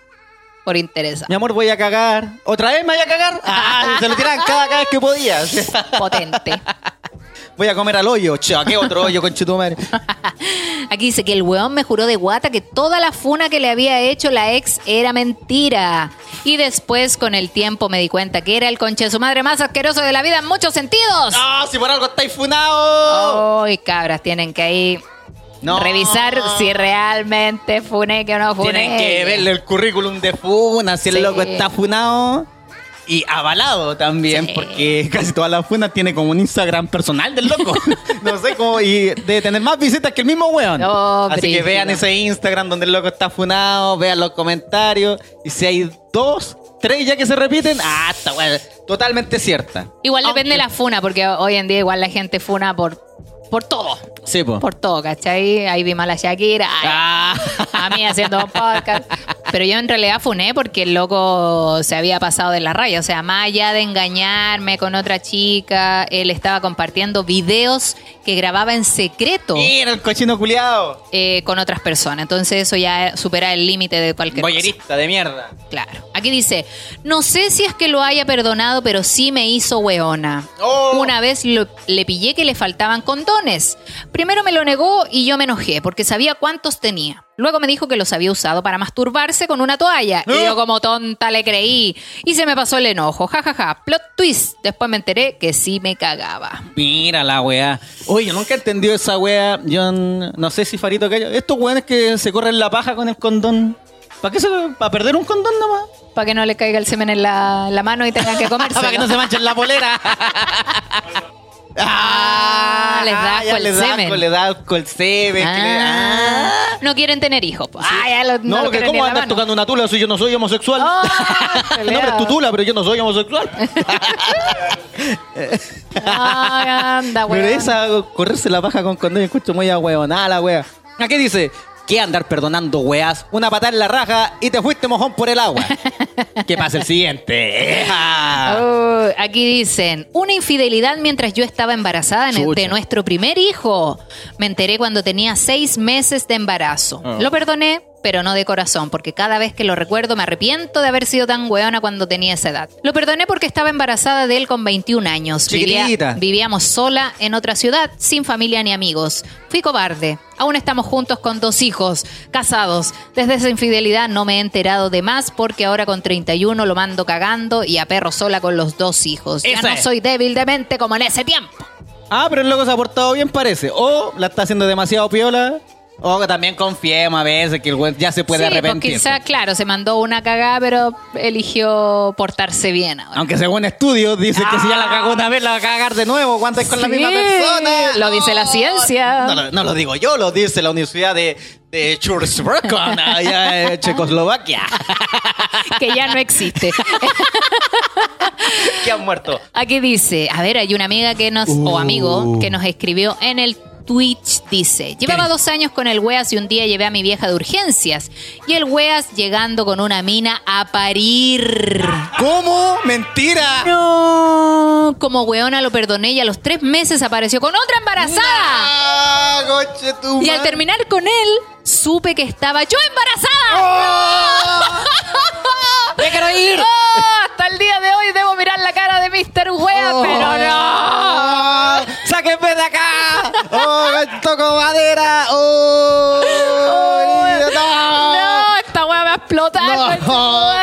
Por interesa. Mi amor, voy a cagar. ¿Otra vez me voy a cagar? [laughs] Ah, se lo tiraban cada, cada vez que podía. [laughs] Potente. Voy a comer al hoyo. ¿qué otro hoyo, con madre? [laughs] Aquí dice que el weón me juró de guata que toda la funa que le había hecho la ex era mentira. Y después, con el tiempo, me di cuenta que era el conche de su madre más asqueroso de la vida en muchos sentidos. ¡Ah, si por algo estáis funado! Ay, cabras, tienen que ahí No. revisar si realmente funé que no funé. Tienen que verle el currículum de Funa, si el loco está funado. Y avalado también, Sí. porque casi todas las funas tiene como un Instagram personal del loco. [laughs] no sé cómo, y debe tener más visitas que el mismo weón. Oh, Así que vean ese Instagram donde el loco está funado, vean los comentarios. Y si hay dos, tres ya que se repiten, ah, está weón, totalmente cierta. Igual Aunque- depende de la funa, porque hoy en día igual la gente funa por, por todo. Sí, po. Por todo, ¿cachai? Ahí vimos a la Shakira. ay, Ah. a mí haciendo un podcast. Pero yo en realidad funé porque el loco se había pasado de la raya. O sea, más allá de engañarme con otra chica, él estaba compartiendo videos que grababa en secreto Mira el cochino culiado. eh, con otras personas. Entonces eso ya supera el límite de cualquier cosa. Boyerista de mierda. Claro. Aquí dice, no sé si es que lo haya perdonado, pero sí me hizo weona. Oh. Una vez lo- le pillé que le faltaban condones. Primero me lo negó y yo me enojé porque sabía cuántos tenía. Luego me dijo que los había usado para masturbarse con una toalla. Y yo como tonta le creí. Y se me pasó el enojo. Ja, ja, ja. Plot twist. Después me enteré que sí me cagaba. Mira la weá. Oye, yo nunca he entendido esa weá. Yo no sé si Farito que Estos weones que se corren la paja con el condón. ¿Para qué se ¿Para perder un condón nomás? Para que no le caiga el semen en la, la mano y tengan que [laughs] comerse. Para que no se manchen la polera. [laughs] Ah, les da asco ya les da asco, les da asco el semen. que le- Ah, ah. no quieren tener hijos. Pues. Ah, ya lo- No, lo porque quieren ni ¿cómo la andas mano. tocando una tula si yo no soy homosexual? Oh, no, pero pelea. es tu tula, pero yo no soy homosexual. Ay, anda, Pero weón. esa, correrse la paja con condón, escucho muy a huevonada la wea. Aquí dice, ¿qué andar perdonando weas? Una patada en la raja y te fuiste mojón por el agua. [laughs] ¿Qué pasa el siguiente? Oh, aquí dicen, una infidelidad mientras yo estaba embarazada en de nuestro primer hijo. Me enteré cuando tenía seis meses de embarazo. Ah. Lo perdoné, pero no de corazón, porque cada vez que lo recuerdo me arrepiento de haber sido tan weona cuando tenía esa edad. Lo perdoné porque estaba embarazada de él con 21 años. Vivía- vivíamos sola en otra ciudad, sin familia ni amigos. Fui cobarde. Aún estamos juntos con dos hijos, casados. Desde esa infidelidad no me he enterado de más porque ahora con 31 lo mando cagando y a perro sola con los dos hijos. Ya no es. soy débil de mente como en ese tiempo. Ah, pero el loco se ha portado bien, parece. O la está haciendo demasiado piola. O que también confiemos a veces que el güey ya se puede sí, pues arrepentir. quizá, claro, se mandó una cagada, pero eligió portarse bien ahora. Aunque según estudios dice que si ya la cagó una vez la va a cagar de nuevo. ¿Cuánto es con la misma persona? lo dice la ciencia. No, lo- no lo digo yo, lo dice la Universidad de, de Chursbrokon, allá en Checoslovaquia. que ya no existe. que han muerto. Aquí dice, a ver, hay una amiga que nos, o amigo, que nos escribió en el Twitch, dice, llevaba dos años con el Weas y un día llevé a mi vieja de urgencias. Y el Weas llegando con una mina a parir. ¿Cómo? ¡Mentira! No, como weona lo perdoné y a los tres meses apareció con otra embarazada. ¡Ah, coche tu Y al terminar con él, supe que estaba yo embarazada. ¡Oh! [laughs] ¡Me quiero ir! ¡Ah! hasta el día de hoy debo mirar la cara de Mr. Wea, Oh. pero no. ¡Sáquenme de acá! ¡Oh, toco madera! [laughs] ¡Oh! ¡No! No, esta wea me va a explotar. ¡No!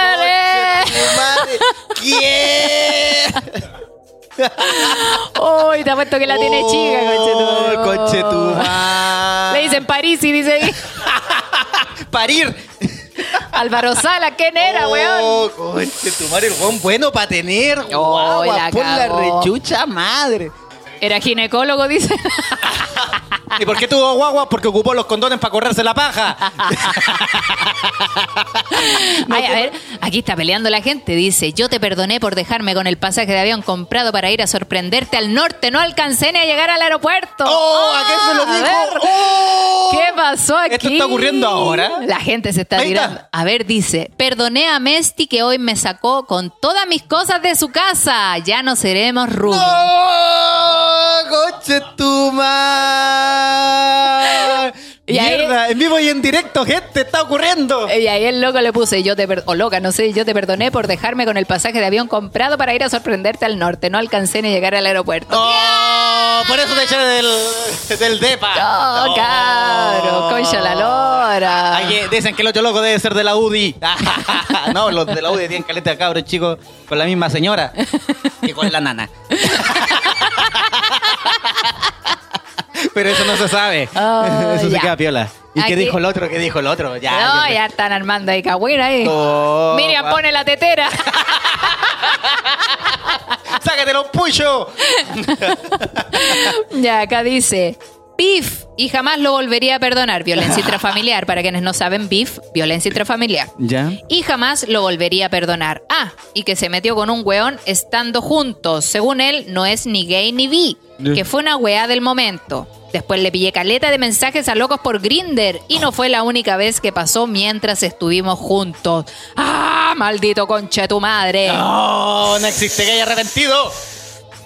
Uy, te apuesto que la tiene chica. ¡Oh, conche tu madre! Le dicen París y dice. [laughs] ¡Parir! Álvaro Sala, ¿quién era, weón? Oh, conche tu madre, el weón bueno para tener. Oh, guagua, la por la rechucha madre. Era ginecólogo, dice. [laughs] ¿Y por qué tuvo guagua? Porque ocupó los condones para correrse la paja. [laughs] Ay, a ver, aquí está peleando la gente. Dice, yo te perdoné por dejarme con el pasaje de avión comprado para ir a sorprenderte al norte. No alcancé ni a llegar al aeropuerto. ¡Oh! ¿A qué se lo a dijo? ¡Oh! ¿Qué pasó aquí? ¿Esto está ocurriendo ahora? La gente se está Ahí está. tirando. A ver, dice, perdoné a Mesti que hoy me sacó con todas mis cosas de su casa. Ya no seremos rubios. ¡Oh! ¡Coche tu madre! Y ahí- Mierda, en vivo y en directo, gente, está ocurriendo. Y ahí el loco le puse, yo te o loca, no sé, yo te perdoné por dejarme con el pasaje de avión comprado para ir a sorprenderte al norte. No alcancé ni llegar al aeropuerto. ¡Oh! Por eso te eché del, del depa. ¡Oh, No. caro! ¡Concha la lora! Ay, que dicen que el otro loco debe ser de la UDI. [laughs] no, los de la UDI tienen caleta de cabros chicos con la misma señora que con la nana. [laughs] Pero eso no se sabe. [laughs] Oh, [laughs] eso se ya. queda piola. ¿Y qué dijo el otro? ¿Qué dijo el otro? Ya. no, que- ya están armando ahí cagüín ahí. Oh, Miriam, va. pone la tetera. [laughs] ¡Sácatelo, pucho! ya, acá dice. Beef, y jamás lo volvería a perdonar. Violencia [laughs] intrafamiliar. Para quienes no saben, beef, violencia intrafamiliar. ¿Ya? Y jamás lo volvería a perdonar. Ah, y que se metió con un weón estando juntos. Según él, no es ni gay ni bi. Que fue una weá del momento. Después le pillé caleta de mensajes a locos por Grinder y no fue la única vez que pasó mientras estuvimos juntos. ¡Ah, maldito concha de tu madre! ¡No! ¡No existe gay arrepentido!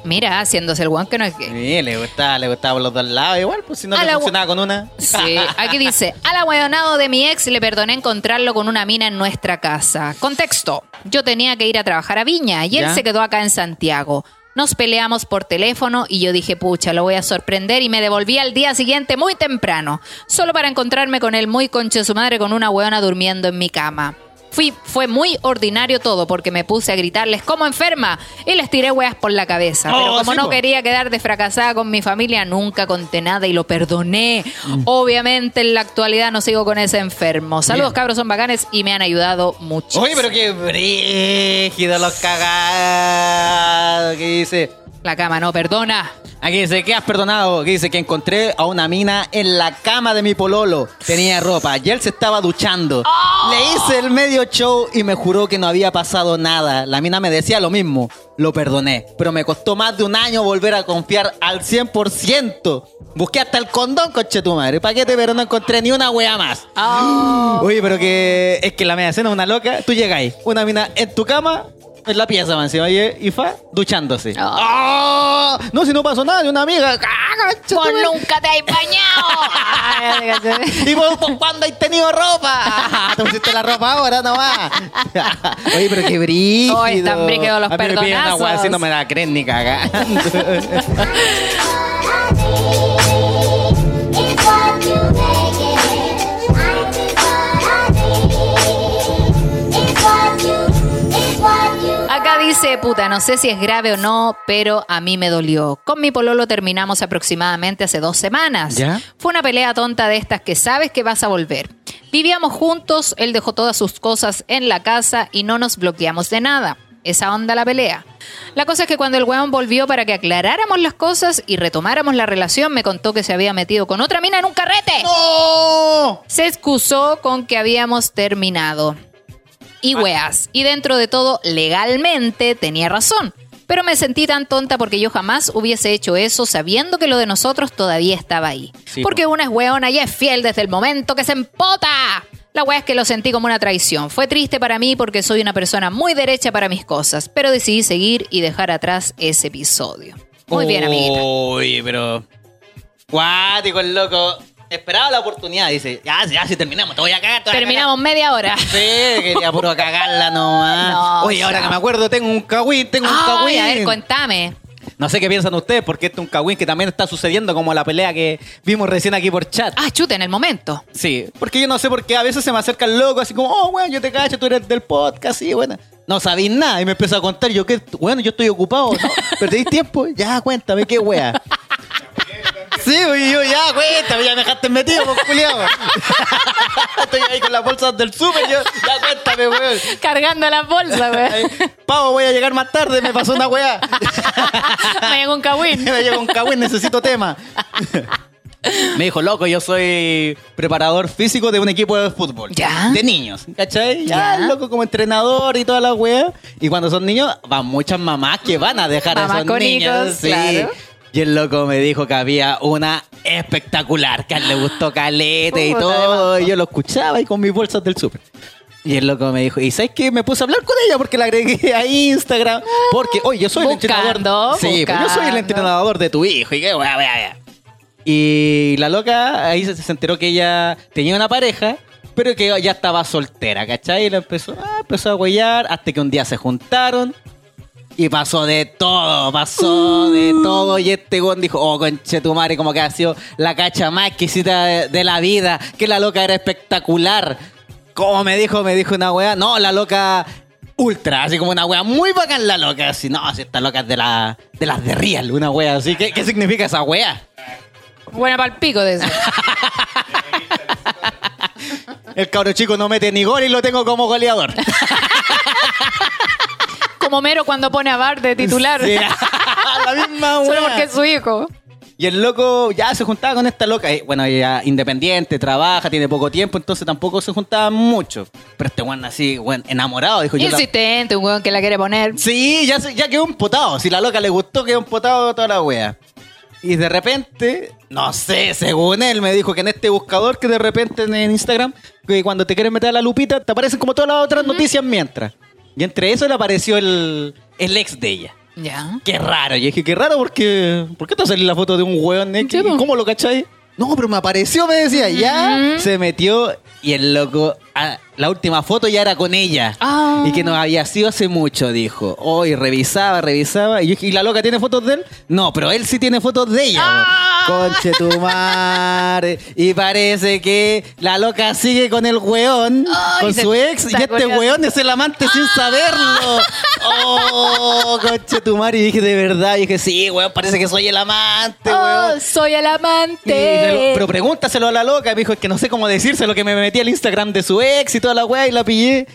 Mira, haciéndose el weón que no es gay. Sí, le gustaba, le gustaba por los dos lados. Igual, pues si no A le funcionaba con una. Sí, aquí dice, al ahueonado de mi ex le perdoné encontrarlo con una mina en nuestra casa. Contexto, yo tenía que ir a trabajar a Viña y él ¿Ya? se quedó acá en Santiago. Nos peleamos por teléfono y yo dije, pucha, lo voy a sorprender y me devolví al día siguiente muy temprano, solo para encontrarme con él muy conche de su madre con una hueona durmiendo en mi cama. Fui, fue muy ordinario todo porque me puse a gritarles como enferma y les tiré weas por la cabeza. Pero Oh, como sí, no po. quería quedar desfracasada con mi familia, nunca conté nada y lo perdoné. Mm. Obviamente en la actualidad no sigo con ese enfermo. Saludos Bien. cabros, son bacanes y me han ayudado mucho. Oye, pero qué brígido los cagados. ¿Qué dice? La cama no perdona. Aquí dice, ¿qué has perdonado? Aquí dice que encontré a una mina en la cama de mi pololo. Tenía ropa y él se estaba duchando. Le hice el medio show y me juró que no había pasado nada. La mina me decía lo mismo. Lo perdoné. Pero me costó más de un año volver a confiar al 100%. Busqué hasta el condón, coche tu madre. Paquete, pero no encontré ni una wea más. Oh. Oye, pero que es que la media cena es una loca. Tú llegáis, una mina en tu cama, en la pieza, man, encima, y, y fa duchándose. Oh. ¡Ah! No, si no pasó nada, ni una amiga. ¡Ah, Vos nunca te has bañado. [laughs] ¿Y vos por cuándo has tenido ropa? [laughs] Te pusiste la ropa ahora nomás. [laughs] Oye, pero qué brillo. Hoy están brígidos los A mí me piden agua, perdonazos. así no me la creen ni cagando. Dice, puta, no sé si es grave o no, pero a mí me dolió. Con mi pololo terminamos aproximadamente hace dos semanas. ¿Ya? Fue una pelea tonta de estas que sabes que vas a volver. Vivíamos juntos, él dejó todas sus cosas en la casa y no nos bloqueamos de nada. Esa onda la pelea. La cosa es que cuando el weón volvió para que aclaráramos las cosas y retomáramos la relación, me contó que se había metido con otra mina en un carrete. ¡No! Se excusó con que habíamos terminado. Y weas. Y dentro de todo, legalmente tenía razón. Pero me sentí tan tonta porque yo jamás hubiese hecho eso sabiendo que lo de nosotros todavía estaba ahí. Sí, porque una es weona y es fiel desde el momento que se empota. La wea es que lo sentí como una traición. Fue triste para mí porque soy una persona muy derecha para mis cosas. Pero decidí seguir y dejar atrás ese episodio. Muy bien, amiguita. Uy, pero. Cuático el loco. Esperaba la oportunidad. Dice, ya, ya, si terminamos, te voy a cagar. te voy a Terminamos media hora. Sí, quería puro cagarla nomás. [laughs] No, Oye, ahora que me acuerdo, tengo un cagüín, tengo un cagüín. a ver, cuéntame. No sé qué piensan ustedes, porque este es un cagüín que también está sucediendo como la pelea que vimos recién aquí por chat. Ah, chute, en el momento. Sí, porque yo no sé por qué a veces se me acerca el loco así como, oh, weón, yo te cacho, tú eres del podcast, sí, bueno. No sabéis nada y me empezó a contar, yo que, bueno, yo estoy ocupado, ¿no? [laughs] ¿Perdéis tiempo? Ya, cuéntame, qué wea. Sí, y yo ya, cuéntame, ya me dejaste metido, pues, culiao. [laughs] Estoy ahí con las bolsas del súper, yo, ya cuéntame, weón. Cargando las bolsas, weón. Pavo, voy a llegar más tarde, me pasó una weá. [laughs] Me llegó un cagüín. [laughs] me llegó un cagüín, necesito tema. Me dijo, loco, yo soy preparador físico de un equipo de fútbol. ¿Ya? De niños, ¿cachai? Ya, ¿Ya? loco, como entrenador y toda la wea. Y cuando son niños, van muchas mamás que van a dejar a Mamás esos con niños. hijos, sí. claro. Y el loco me dijo que había una espectacular, que a él le gustó calete y todo. Y yo lo escuchaba ahí con mis bolsas del súper. Y el loco me dijo, ¿y sabes qué? Me puse a hablar con ella porque la agregué [laughs] a Instagram. Porque, oye, yo soy el entrenador. Sí, pues yo soy el entrenador de tu hijo. Y qué wea, wea, wea. Y la loca ahí se, se enteró que ella tenía una pareja, pero que ya estaba soltera, ¿cachai? Y la empezó, ah, empezó a huellar hasta que un día se juntaron. Y pasó de todo, pasó de todo. Y este gon dijo, oh, conche tu madre, como que ha sido la cacha más exquisita de, de la vida. Que la loca era espectacular. Como me dijo, me dijo una wea. No, la loca ultra, así como una wea muy bacán la loca. Así, no, así esta loca es de, la, de las de real, una wea así. ¿Qué, qué significa esa wea? Buena pa'l pico de eso. [laughs] El cabro chico no mete ni gol y lo tengo como goleador. [laughs] Como Mero cuando pone a Bar de titular. Sí, [laughs] [laughs] la misma Solo wea. porque es su hijo. Y el loco ya se juntaba con esta loca. Eh, Bueno, ella independiente, trabaja, tiene poco tiempo, entonces tampoco se juntaban mucho. Pero este weón así, weón, enamorado, dijo yo. la- Insistente, un weón que la quiere poner. Sí, ya, ya quedó empotado. Si la loca le gustó, quedó empotado toda la wea. Y de repente, no sé, según él me dijo que en este buscador que de repente en Instagram, que cuando te quieres meter a la lupita, te aparecen como todas las otras noticias mientras. Y entre eso le apareció el, el ex de ella. Ya. Qué raro. Y dije, qué raro porque... ¿Por qué te salió la foto de un hueón? Sí, po. ¿Cómo lo cachai? No, pero me apareció, me decía. Ya se metió y el loco... ah, la última foto ya era con ella. Ah. Y que no había sido hace mucho, dijo. Oh, y revisaba, revisaba. Y yo ¿y la loca tiene fotos de él? No, pero él sí tiene fotos de ella. Ah. Conche tu madre. Y parece que la loca sigue con el Ay, con su ex. Y este hueón es el amante sin saberlo. Oh, conche tu madre. Y dije, de verdad. Y dije, sí, weón, parece que soy el amante, Oh, weón. soy el amante. lo- pero pregúntaselo a la loca. Me dijo, es que no sé cómo decírselo, que me metí al Instagram de su ex y toda la weá y la pillé.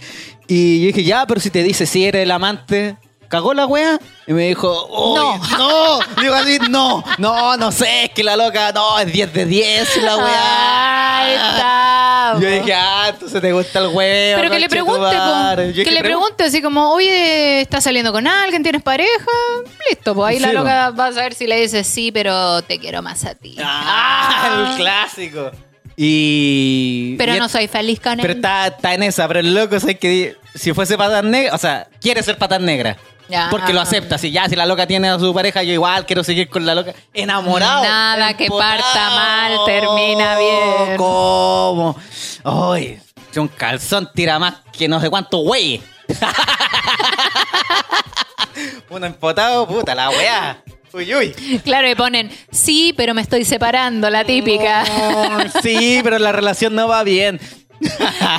Y yo dije, ya, pero si te dice si eres el amante, ¿cagó la weá? Y me dijo, "Uy, No. no. Digo así, no, no, no sé, es que la loca, no, es 10 de 10 la. Ahí está. Yo dije, ah, entonces te gusta el huevo. Pero que le pregunte, que le pregunte así como, oye, ¿estás saliendo con alguien? ¿Tienes pareja? Listo, pues ahí la Sí, loca va a saber si le dice sí, pero te quiero más a ti. Ah, el clásico. Y. Pero y no es- soy feliz con Pero él. está, está en esa, pero el loco es que si fuese patas negra, o sea, quiere ser patas negra. Ya. Porque lo acepta. Si ya, si la loca tiene a su pareja, yo igual quiero seguir con la loca. Enamorado. Nada que parta mal, termina bien. ¿Cómo? Ay, un calzón tira más que no sé cuánto güey. [laughs] Uno empotado, puta, la weá. Uy, uy. Claro, y ponen, sí, pero me estoy separando, la típica. Oh, sí, pero la relación no va bien. [laughs]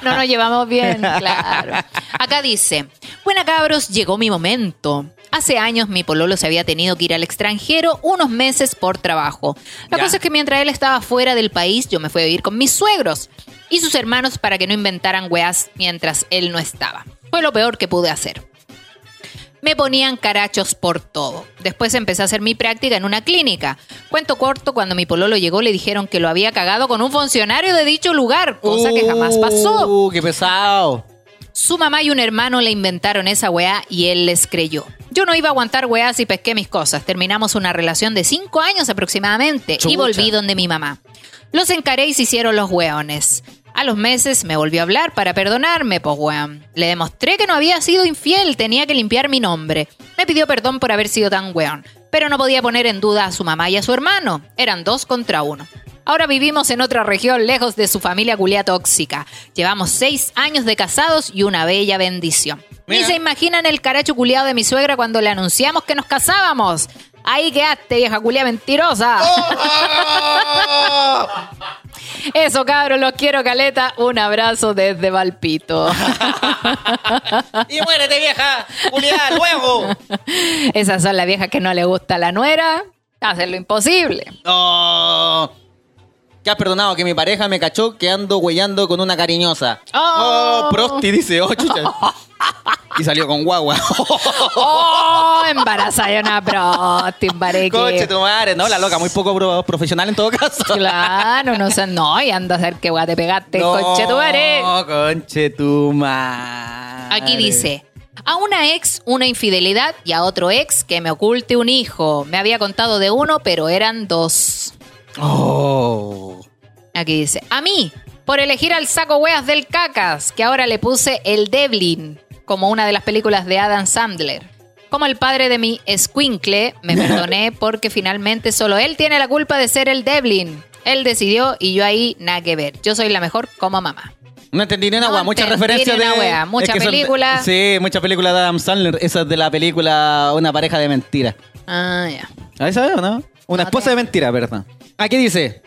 No nos llevamos bien, claro. Acá dice, buena cabros, llegó mi momento. Hace años mi pololo se había tenido que ir al extranjero unos meses por trabajo. La Ya. cosa es que mientras él estaba fuera del país, yo me fui a vivir con mis suegros y sus hermanos para que no inventaran weás mientras él no estaba. Fue lo peor que pude hacer. Me ponían carachos por todo. Después empecé a hacer mi práctica en una clínica. Cuento corto, cuando mi pololo llegó le dijeron que lo había cagado con un funcionario de dicho lugar, cosa que jamás pasó. Uh, qué pesado. Su mamá y un hermano le inventaron esa weá y él les creyó. Yo no iba a aguantar weás y pesqué mis cosas. Terminamos una relación de cinco años aproximadamente y volví donde mi mamá. Los encaré y se hicieron los weones. A los meses me volvió a hablar para perdonarme, pues weón. Le demostré que no había sido infiel, tenía que limpiar mi nombre. Me pidió perdón por haber sido tan weón, pero no podía poner en duda a su mamá y a su hermano. Eran dos contra uno. Ahora vivimos en otra región, lejos de su familia culia tóxica. Llevamos seis años de casados y una bella bendición. Ni Mira. se imaginan el caracho culiado de mi suegra cuando le anunciamos que nos casábamos. Ahí quedaste, vieja culia mentirosa. [laughs] Eso, cabros, los quiero, Caleta. Un abrazo desde Valpito. [laughs] y muérete, vieja. Julián, luego. Esas son las viejas que no le gusta la nuera Hacer lo imposible. Oh. ¿Qué has perdonado? Que mi pareja me cachó que ando huellando con una cariñosa. Oh. Oh, prosti, dice. Oh, chucha. [laughs] y salió con guagua. ¡Oh! Embarazada de una prosti, Coche tu madre. No, la loca, muy poco pro- profesional en todo caso. Claro, no sé, no, y anda a hacer que guay te pegaste, conche tu madre. No, conche tu madre. Aquí dice, a una ex una infidelidad y a otro ex que me oculte un hijo. Me había contado de uno, pero eran dos. Oh. Aquí dice, a mí, por elegir al saco weas del cacas, que ahora le puse el Devlin, como una de las películas de Adam Sandler. Como el padre de mi escuincle, me [laughs] perdoné porque finalmente solo él tiene la culpa de ser el Devlin. Él decidió y yo ahí nada que ver. Yo soy la mejor como mamá. No entendí ni una wea, muchas referencias de. wea, mucha es que son película. sí, muchas películas de Adam Sandler. Esa es de la película Una pareja de mentiras. Ah, ya. ¿Ahí sabes o no? Una No esposa te- de mentira, ¿verdad? Aquí dice.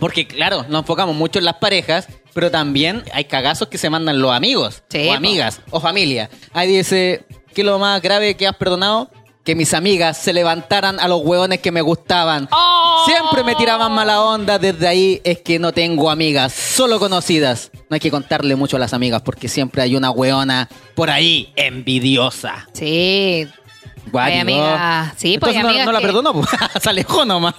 Porque, claro, nos enfocamos mucho en las parejas, pero también hay cagazos que se mandan los amigos, Sí, o po. amigas, o familia. Ahí dice, ¿qué es lo más grave que has perdonado? Que mis amigas se levantaran a los hueones que me gustaban. ¡Oh! Siempre me tiraban mala onda, desde ahí es que no tengo amigas, solo conocidas. No hay que contarle mucho a las amigas porque siempre hay una hueona por ahí envidiosa. Sí, Guático. Hay amigas- sí, pues, Entonces no- amigas no, la que- perdonó, [laughs] pues. se alejó nomás.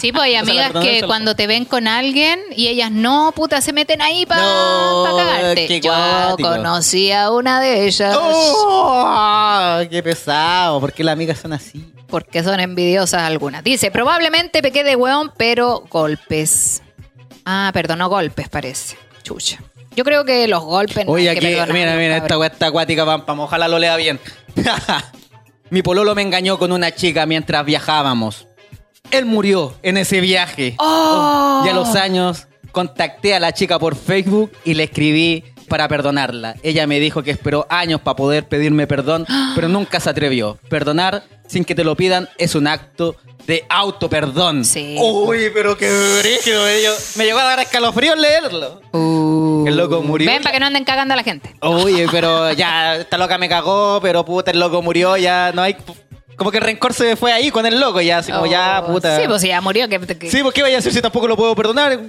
Sí, pues hay [laughs] O sea, la amigas perdonó, que la- cuando te ven con alguien y ellas no, puta, se meten ahí para No, cagarte. qué Yo conocí a una de ellas ¡Oh! ¡Qué pesado! ¿Por qué las amigas son así? porque son envidiosas algunas. Dice, probablemente pequé de weón, pero golpes. Ah, perdón, no golpes, parece. Chucha. Yo creo que los golpes no Oye, que aquí, perdonarlos, mira, mira, esta weá está acuática, pampa. Ojalá lo lea bien. [laughs] Mi pololo me engañó con una chica mientras viajábamos. Él murió en ese viaje. ¡Oh! Y a los años contacté a la chica por Facebook y le escribí para perdonarla. Ella me dijo que esperó años para poder pedirme perdón, pero nunca se atrevió. Perdonar sin que te lo pidan es un acto de auto-perdón. Sí. Uy, pero qué brígido. Me, llegó a dar escalofrío leerlo. Uh. El loco murió. Ven para que no anden cagando a la gente. Oye, pero ya, esta loca me cagó, pero puta, el loco murió, ya no hay... Como que el rencor se fue ahí con el loco, ya, así como ya, Oh, puta. Sí, pues ya murió. Que, que- Sí, pues ¿qué vaya a hacer si tampoco lo puedo perdonar?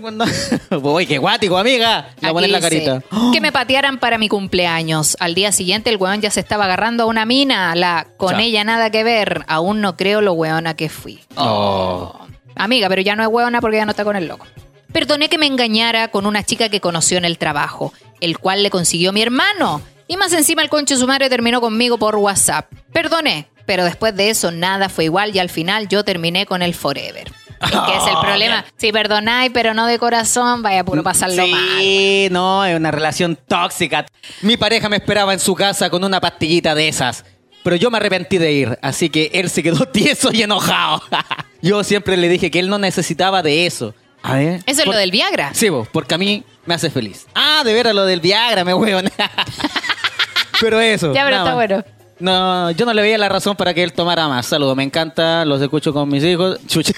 Uy, [laughs] qué guático, amiga. Le Aquí pones la carita. Que me patearan para mi cumpleaños. Al día siguiente el weón ya se estaba agarrando a una mina. La con ella nada que ver. Aún no creo lo weona que fui. Oh. Amiga, pero ya no es weona porque ya no está con el loco. Perdoné que me engañara con una chica que conoció en el trabajo, el cual le consiguió mi hermano. Y más encima el concho de su madre terminó conmigo por WhatsApp. Perdoné, pero después de eso nada fue igual y al final yo terminé con el forever. Es que es el Oh, problema. Si perdonáis, pero no de corazón, vaya puro pasarlo mal. Sí, no, es una relación tóxica. Mi pareja me esperaba en su casa con una pastillita de esas. Pero yo me arrepentí de ir, así que él se quedó [laughs] tieso y enojado. [laughs] yo siempre le dije que él no necesitaba de eso. A ver. Eso es por- lo del Viagra. Sí, vos, porque a mí me hace feliz. Ah, de veras lo del Viagra, me huevo. [laughs] pero eso. Ya, pero está más. bueno. No, yo no le veía la razón para que él tomara más. Saludos, me encanta, los escucho con mis hijos [laughs] chuche,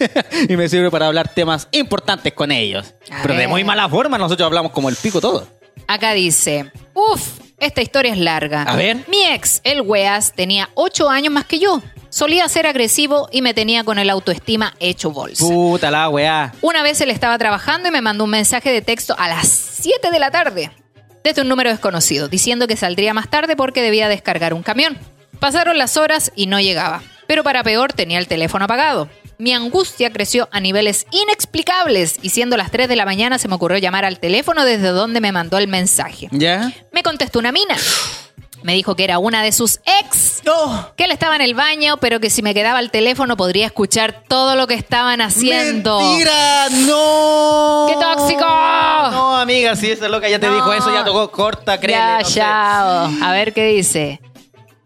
y me sirve para hablar temas importantes con ellos. A Pero de muy mala forma, nosotros hablamos como el pico todo. Acá dice, uff, esta historia es larga. A ver. Mi ex, el Weas, tenía 8 años más que yo. Solía ser agresivo y me tenía con el autoestima hecho bolsa. Puta la weá. Una vez él estaba trabajando y me mandó un mensaje de texto a las 7 de la tarde desde un número desconocido, diciendo que saldría más tarde porque debía descargar un camión. Pasaron las horas y no llegaba, pero para peor tenía el teléfono apagado. Mi angustia creció a niveles inexplicables y siendo las 3 de la mañana se me ocurrió llamar al teléfono desde donde me mandó el mensaje. ¿Ya? Me contestó una mina. Me dijo que era una de sus ex, ¡No! que él estaba en el baño, pero que si me quedaba al teléfono podría escuchar todo lo que estaban haciendo. ¡Mentira! ¡No! ¡Qué tóxico! No, amiga, si esa loca ya te No. dijo eso, ya tocó corta, créele. Ya, no sé. chao. A ver qué dice.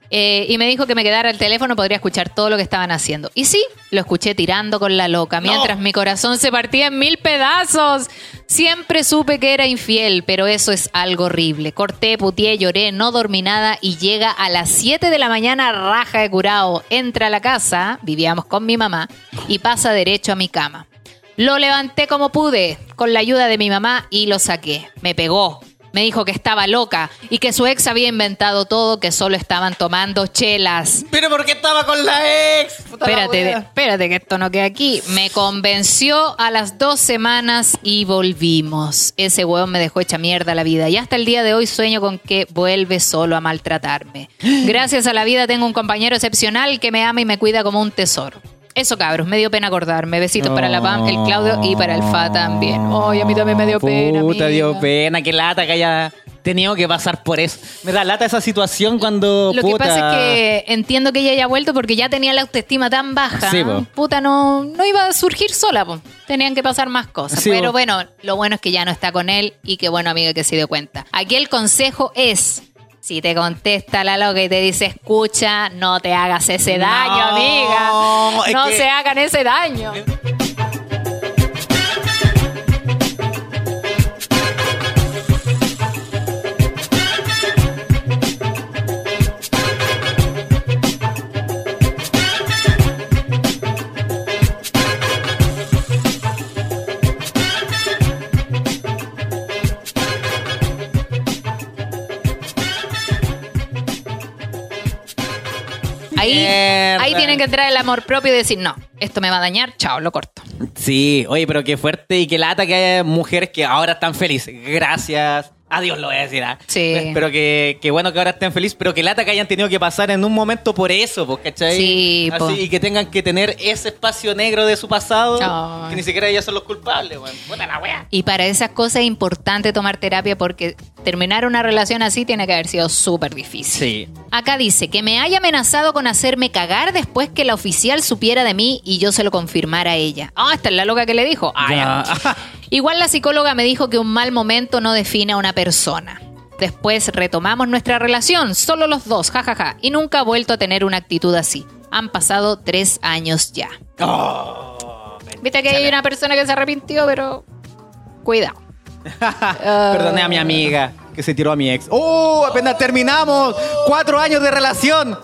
Eh, y me dijo que me quedara al teléfono, podría escuchar todo lo que estaban haciendo. Y sí, lo escuché tirando con la loca, mientras mi corazón se partía en mil pedazos. Siempre supe que era infiel, pero eso es algo horrible. Corté, putié, lloré, no dormí nada y llega a las 7 de la mañana raja de curado. Entra a la casa, vivíamos con mi mamá, y pasa derecho a mi cama. Lo levanté como pude, con la ayuda de mi mamá, y lo saqué. Me pegó. Me dijo que estaba loca y que su ex había inventado todo, que solo estaban tomando chelas. Pero ¿por qué estaba con la ex? Puta la Espérate, wea. espérate que esto no queda aquí. Me convenció a las dos semanas y volvimos. Ese huevón me dejó hecha mierda la vida y hasta el día de hoy sueño con que vuelve solo a maltratarme. [gasps] Gracias a la vida tengo un compañero excepcional que me ama y me cuida como un tesoro. Eso, cabros, me dio pena acordarme. Besitos para la Pam, el Claudio y para el Fa también. Ay, a mí también me dio pena. Puta, dio pena. Qué lata que haya tenido que pasar por eso. Me da lata esa situación cuando. Lo que pasa es que entiendo que ella haya vuelto porque ya tenía la autoestima tan baja. Sí. Puta, no, no iba a surgir sola, po. Tenían que pasar más cosas. Sí, Pero po. bueno, lo bueno es que ya no está con él y qué bueno, amiga, que se dio cuenta. Aquí el consejo es. Si te contesta la loca y te dice escucha, no te hagas ese No, daño, amiga. es No que- se hagan ese daño. Ahí, Mierda. ahí tienen que entrar el amor propio y decir, no, esto me va a dañar, chao, lo corto. Sí, oye, pero qué fuerte y qué lata que haya mujeres que ahora están felices. Gracias. Adiós lo voy a decir. ¿ah? Sí. Pero que, que bueno que ahora estén felices, pero que lata que hayan tenido que pasar en un momento por eso, pues, ¿cachai? Sí, Así, po. y que tengan que tener ese espacio negro de su pasado, que ni siquiera ellas son los culpables, weón. Puta la wea. Y para esas cosas es importante tomar terapia porque terminar una relación así tiene que haber sido súper difícil. Sí. Acá dice que me haya amenazado con hacerme cagar después que la oficial supiera de mí y yo se lo confirmara a ella. Ah, esta es la loca que le dijo. Ah. Igual la psicóloga me dijo que un mal momento no define a una persona. Después retomamos nuestra relación, solo los dos, jajaja, y nunca ha vuelto a tener una actitud así. Han pasado tres años ya. Oh, Viste que hay una persona que se arrepintió, pero cuidado. Ah. [laughs] Perdoné a mi amiga que se tiró a mi ex. ¡Oh! Apenas terminamos. Cuatro años de relación.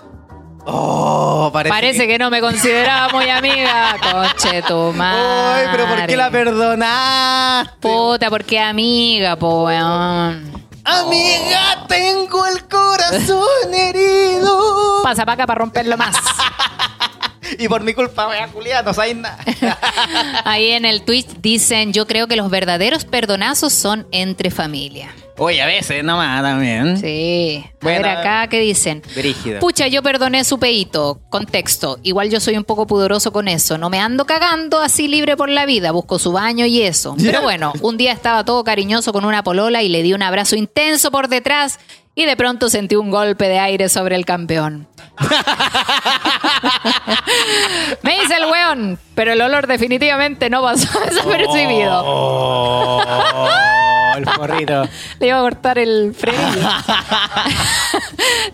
¡Oh! Parece, Parece que no me consideraba muy amiga. Coche tu madre. ¡Ay! ¿Pero por qué la perdonaste? Puta, porque amiga, po, weón. Amiga, tengo el corazón [laughs] herido. Pasa para acá para romperlo más. [laughs] Y por mi culpa, wea, Julián, no sabes nada. [laughs] Ahí en el Twitch dicen, yo creo que los verdaderos perdonazos son entre familia. Oye, a veces nomás también. Sí. A Bueno, ver acá, ¿qué dicen? Brígido. Pucha, yo perdoné su peito. Contexto. Igual yo soy un poco pudoroso con eso. No me ando cagando así libre por la vida. Busco su baño y eso. Pero bueno, un día estaba todo cariñoso con una polola y le di un abrazo intenso por detrás y de pronto sentí un golpe de aire sobre el campeón. Me hice el weón, pero el olor definitivamente no pasó [laughs] desapercibido. Oh, el forrito. Le iba a cortar el frenillo. [laughs]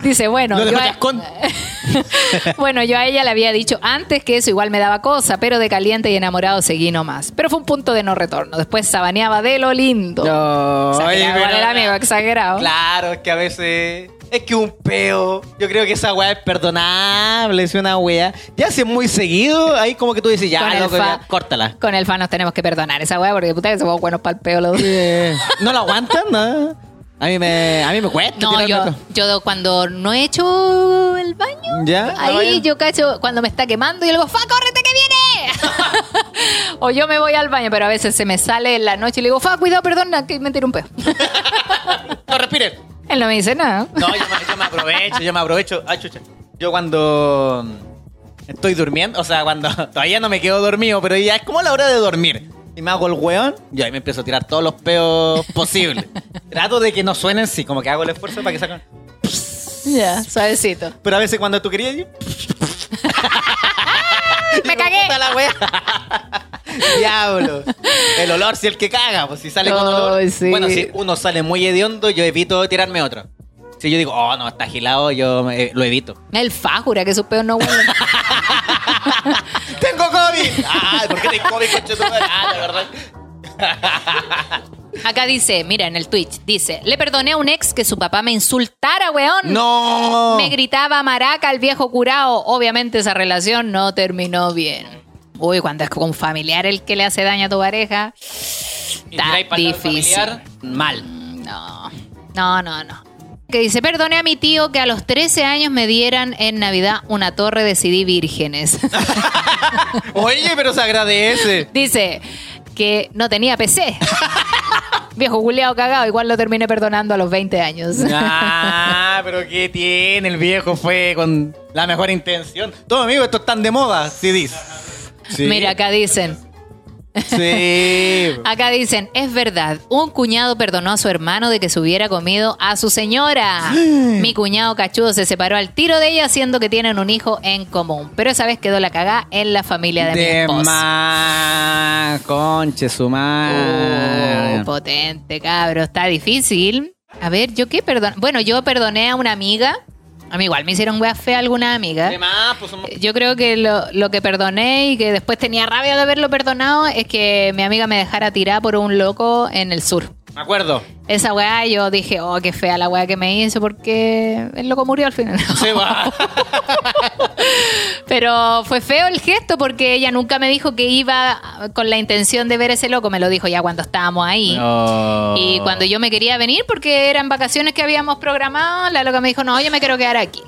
Dice, bueno, yo a, [laughs] bueno, yo a ella le había dicho antes que eso igual me daba cosa, pero de caliente y enamorado seguí nomás. Pero fue un punto de no retorno. Después sabaneaba de lo lindo. No, O sea, que oye, pero- el amigo, exagerado. Claro, es que a veces. Es que un peo. Yo creo que esa weá es perdonable. Es una weá. Ya si es muy seguido, ahí como que tú dices, ya, loco, fa- ya, córtala. Con el fan nos tenemos que perdonar esa weá porque puta que somos buenos para el peo los dos. ¿No lo aguantan? No. A mí me, a mí me cuesta. No, yo, yo cuando no he hecho el baño, ¿Ya? ¿La ahí yo cacho cuando me está quemando y digo, ¡Fa, córrete que viene! [laughs] o yo me voy al baño, pero a veces se me sale en la noche y le digo, Fa, cuidado, perdona, que me tiré un peo. No, respire. Él no me dice nada. No, yo me, yo me aprovecho, yo me aprovecho. Ay, chucha. Yo cuando estoy durmiendo, o sea, cuando [laughs] todavía no me quedo dormido, pero ya es como la hora de dormir. Y me hago el weón, yo ahí me empiezo a tirar todos los peos [laughs] posibles. Trato de que no suenen, sí, como que hago el esfuerzo para que salgan. Ya, suavecito. Pero a veces cuando tú querías, yo- [laughs] ¡Me cagué! La wea. [laughs] Diablo. El olor si el que caga, pues si sale con olor. Sí. Bueno, si uno sale muy hediondo, yo evito tirarme otro. Si yo digo, oh, no, está agilado, yo eh, lo evito. El Fa jura que sus peos no huelen. [laughs] ¡Tengo COVID! ¡Ay, ¿por qué tengo COVID? Ah, de verdad. [laughs] Acá dice, mira, en el Twitch, dice, le perdoné a un ex que su papá me insultara, weón. ¡No! Me gritaba maraca el viejo curado. Obviamente esa relación no terminó bien. Uy, cuando es con un familiar el que le hace daño a tu pareja. Está difícil. familiar, Mal. No. No, no, no. Que dice, perdoné a mi tío que a los 13 años me dieran en Navidad una torre de CD vírgenes. [laughs] Oye, pero se agradece. dice que no tenía PC. [laughs] Viejo culiao cagado, igual lo terminé perdonando a los 20 años. Ah, [laughs] pero ¿qué tiene? El viejo fue con la mejor intención. Todo amigo, esto están de moda, CDs. Sí. Mira, acá dicen, Sí. [laughs] acá dicen, es verdad, un cuñado perdonó a su hermano de que se hubiera comido a su señora. [gasps] Mi cuñado cachudo se separó al tiro de ella, siendo que tienen un hijo en común. Pero esa vez quedó la cagá en la familia de, mi De esposa. más, conche su madre. Uh, potente, cabro. Está difícil. A ver, ¿yo qué perdón? Bueno, yo perdoné a una amiga. A mí igual me hicieron wea fea alguna amiga. Más, pues somos- Yo creo que lo, lo que perdoné y que después tenía rabia de haberlo perdonado es que mi amiga me dejara tirar por un loco en el sur. Me acuerdo. Esa weá yo dije, oh, qué fea la weá que me hizo porque el loco murió al final. Se va. [laughs] Pero fue feo el gesto porque ella nunca me dijo que iba con la intención de ver ese loco. Me lo dijo ya cuando estábamos ahí. No. Y cuando yo me quería venir, porque eran vacaciones que habíamos programado, la loca me dijo, no, yo me quiero quedar aquí.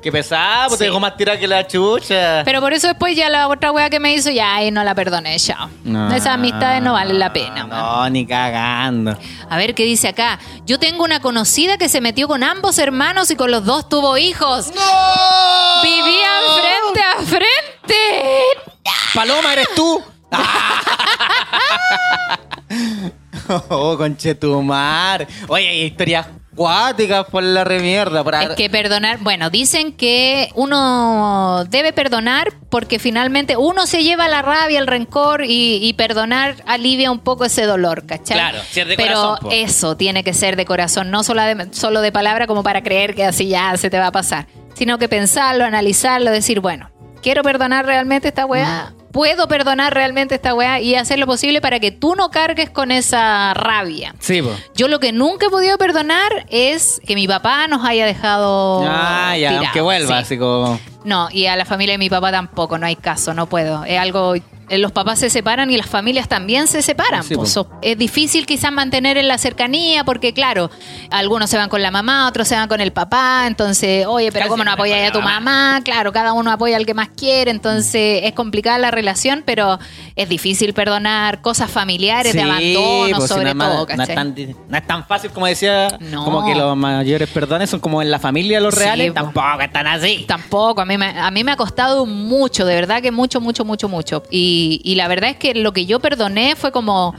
Qué pesado, pues te Sí. dejó más tirada que la chucha. Pero por eso después ya la otra wea que me hizo, ya ahí no la perdoné, chao. Esas amistades no valen la pena. man. No, ni cagando. A ver qué dice acá. Yo tengo una conocida que se metió con ambos hermanos y con los dos tuvo hijos. ¡No! Vivían frente a frente. Paloma, ¿eres tú? [laughs] [laughs] oh, conchetumar. Oye, hay historias cuáticas por la remierda. Por Es que perdonar, bueno, dicen que uno debe perdonar porque finalmente uno se lleva la rabia, el rencor y, y perdonar alivia un poco ese dolor, ¿cachai? Claro, si es de Pero corazón, po. eso tiene que ser de corazón, no solo de, solo de palabra como para creer que así ya se te va a pasar, sino que pensarlo, analizarlo, decir, bueno, quiero perdonar realmente esta weá. Puedo perdonar realmente esta weá y hacer lo posible para que tú no cargues con esa rabia. Sí, po. Yo lo que nunca he podido perdonar es que mi papá nos haya dejado. Ah, ya, tirados, aunque vuelva, sí. así como. No, y a la familia de mi papá tampoco, no hay caso, no puedo. Es algo. eh, Los papás se separan y las familias también se separan. Sí, pues. So- es difícil quizás mantener en la cercanía porque, claro, algunos se van con la mamá, otros se van con el papá. Entonces, oye, pero Casi ¿cómo no apoyas a tu mamá? Claro, cada uno apoya al que más quiere. Entonces, es complicada la relación, pero es difícil perdonar cosas familiares de Sí, abandono, pues, si sobre más- todo. no, es tan, no es tan fácil como decía. No. Como que los mayores perdones son como en la familia los Sí, reales. po. Tampoco están así. Tampoco, a mí, me, a mí me ha costado mucho, de verdad que mucho, mucho, mucho, mucho. Y, y la verdad es que lo que yo perdoné fue como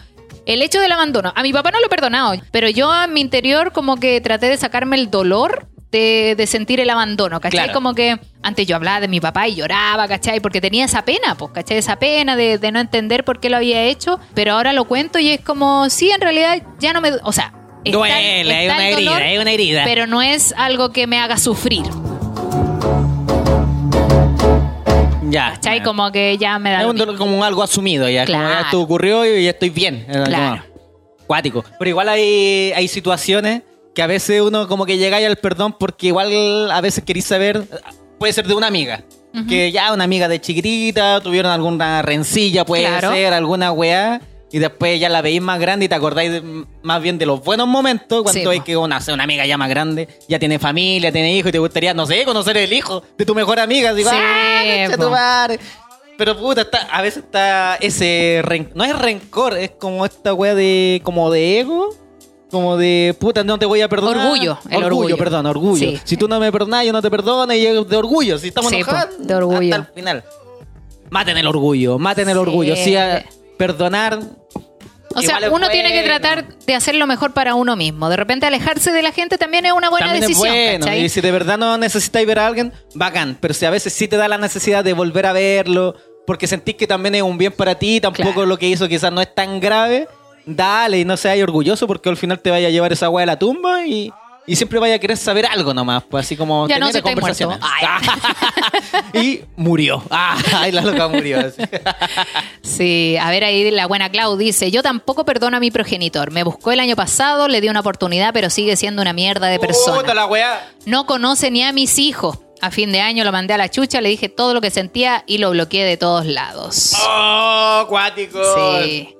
el hecho del abandono. A mi papá no lo he perdonado, pero yo en mi interior como que traté de sacarme el dolor de, de sentir el abandono, ¿cachai? Claro. Como que antes yo hablaba de mi papá y lloraba, ¿cachai? Porque tenía esa pena, pues, ¿cachai? Esa pena de, de no entender por qué lo había hecho, pero ahora lo cuento y es como, sí, en realidad ya no me... O sea... está- Duele, hay está una el herida, dolor, hay una herida. Pero no es algo que me haga sufrir. Ya. ¿Cachai? Como que ya me da. Es un dolor como algo asumido ya. Como ya Claro. esto ocurrió y ya estoy bien. Claro. Cuático. Pero igual hay, hay situaciones que a veces uno como que llega al perdón porque igual a veces queréis saber, puede ser de una amiga. Que ya una amiga de chiquitita, tuvieron alguna rencilla, puede Claro. ser, alguna weá. Y después ya la veis más grande y te acordáis de- más bien de los buenos momentos cuando Sí, hay po. que una, una amiga ya más grande, ya tiene familia, tiene hijos y te gustaría, no sé, conocer el hijo de tu mejor amiga. Sí, ¡ah, tu madre! Pero puta, está, a veces está ese ren- no es rencor, es como esta wea de como de ego, como de puta, no te voy a perdonar. Orgullo, el orgullo. perdón, orgullo. Sí. Si tú no me perdonas, yo no te perdono y de orgullo, si estamos Sí, enojados, po, de orgullo. hasta el final. Maten el orgullo, maten el orgullo, sí, a- perdonar O sea, uno tiene que tratar de hacer lo mejor para uno mismo. De repente alejarse de la gente también es una buena También decisión. es bueno. ¿cachai? Y si de verdad no necesitáis ver a alguien, bacán. Pero si a veces sí te da la necesidad de volver a verlo, porque sentís que también es un bien para ti, tampoco Claro. lo que hizo quizás no es tan grave, dale y no seas orgulloso porque al final te vaya a llevar esa weá a la tumba y, y siempre vaya a querer saber algo nomás. Pues así como Ya no, tener estáis conversaciones. [laughs] y murió. Ah, ay, la loca murió. así. Sí, a ver ahí la buena Clau dice, yo tampoco perdono a mi progenitor. Me buscó el año pasado, le di una oportunidad, pero sigue siendo una mierda de persona. Puta la weá. No conoce ni a mis hijos. A fin de año lo mandé a la chucha, le dije todo lo que sentía y lo bloqueé de todos lados. Oh, cuático. Sí.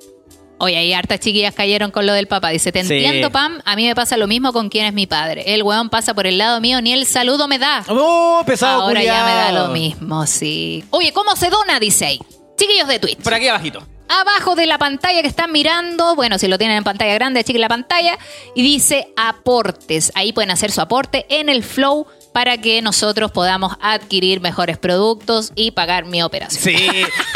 Oye, ahí hartas chiquillas cayeron con lo del papá. Dice, te Sí. entiendo, Pam, a mí me pasa lo mismo con quien es mi padre. El weón pasa por el lado mío, ni el saludo me da. ¡Oh, pesado Ahora ya me da lo mismo, sí. Oye, ¿cómo se dona? Dice ahí. Chiquillos de Twitch. Por aquí abajito. Abajo de la pantalla que están mirando, bueno, si lo tienen en pantalla grande, achiquen la pantalla, y dice aportes. Ahí pueden hacer su aporte en el flow para que nosotros podamos adquirir mejores productos y pagar mi operación. Sí,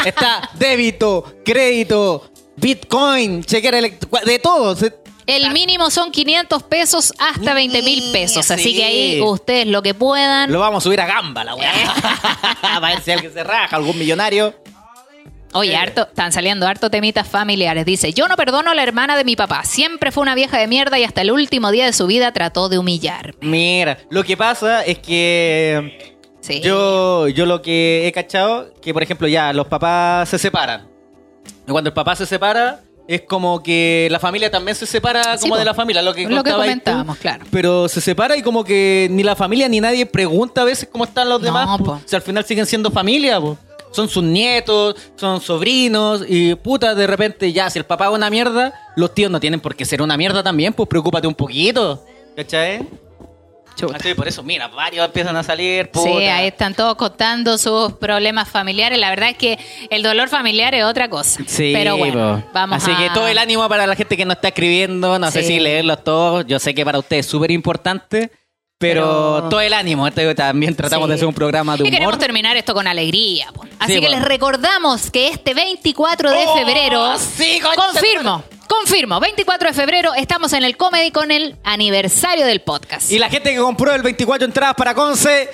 está [laughs] débito, crédito, bitcoin, chequera de todo. El mínimo son 500 pesos hasta 20 mil pesos. Así Sí. que ahí ustedes lo que puedan. Lo vamos a subir a gamba, la weá. [laughs] a ver si alguien se raja, algún millonario. Oye, harto, están saliendo harto temitas familiares. Dice, yo no perdono a la hermana de mi papá. Siempre fue una vieja de mierda y hasta el último día de su vida trató de humillarme. Mira, lo que pasa es que Sí. yo, yo lo que he cachado, que por ejemplo ya los papás se separan. Cuando el papá se separa, es como que la familia también se separa Sí, como po. de la familia, lo que, Lo que tú. comentábamos, claro. Pero se separa y como que ni la familia ni nadie pregunta a veces cómo están los No, demás. po. al final siguen siendo familia, son sus nietos, son sobrinos y puta, de repente ya, si el papá es una mierda, los tíos no tienen por qué ser una mierda también, pues preocúpate un poquito. ¿Cachai? Por eso, mira, varios empiezan a salir. Sí, puta. ahí están todos contando sus problemas familiares. La verdad es que el dolor familiar es otra cosa. Sí, pero bueno, po. vamos Así a... que todo el ánimo para la gente que nos está escribiendo. No sé Sí. si leerlos todos. Yo sé que para ustedes es súper importante. Pero, Pero- todo el ánimo. Este también tratamos Sí. de hacer un programa de Y humor. queremos terminar esto con alegría. po. Así Sí, que po. les recordamos que este 24 de ¡Oh, febrero... sí, confirmo, confirmo. 24 de febrero estamos en el Comedy con el aniversario del podcast. Y la gente que compró el 24 entradas para Conce,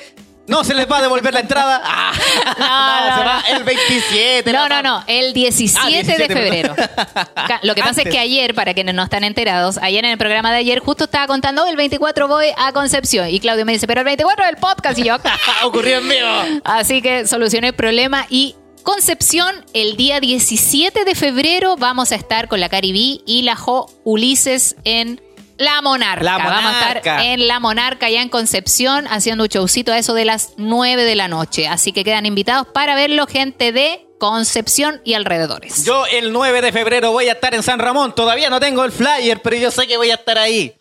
no se les va a devolver la entrada. Ah, [laughs] No, no, se no. va el 27. No, no, no, el 17, Ah, 17, de febrero. [laughs] Lo que pasa es que ayer, para quienes no están enterados, ayer en el programa de ayer justo estaba contando, "Oh, el 24 voy a Concepción. Y Claudio me dice, pero el 24 es el podcast. Y yo, [laughs] Ocurrió en vivo. así que solucioné el problema y... Concepción, el día 17 de febrero vamos a estar con la Caribí y la Jo Ulises en La Monarca. La Vamos a estar en La Monarca, ya en Concepción, haciendo un showcito a eso de las 9 de la noche. Así que quedan invitados para verlo gente de Concepción y alrededores. Yo el 9 de febrero voy a estar en San Ramón. Todavía no tengo el flyer, pero yo sé que voy a estar ahí.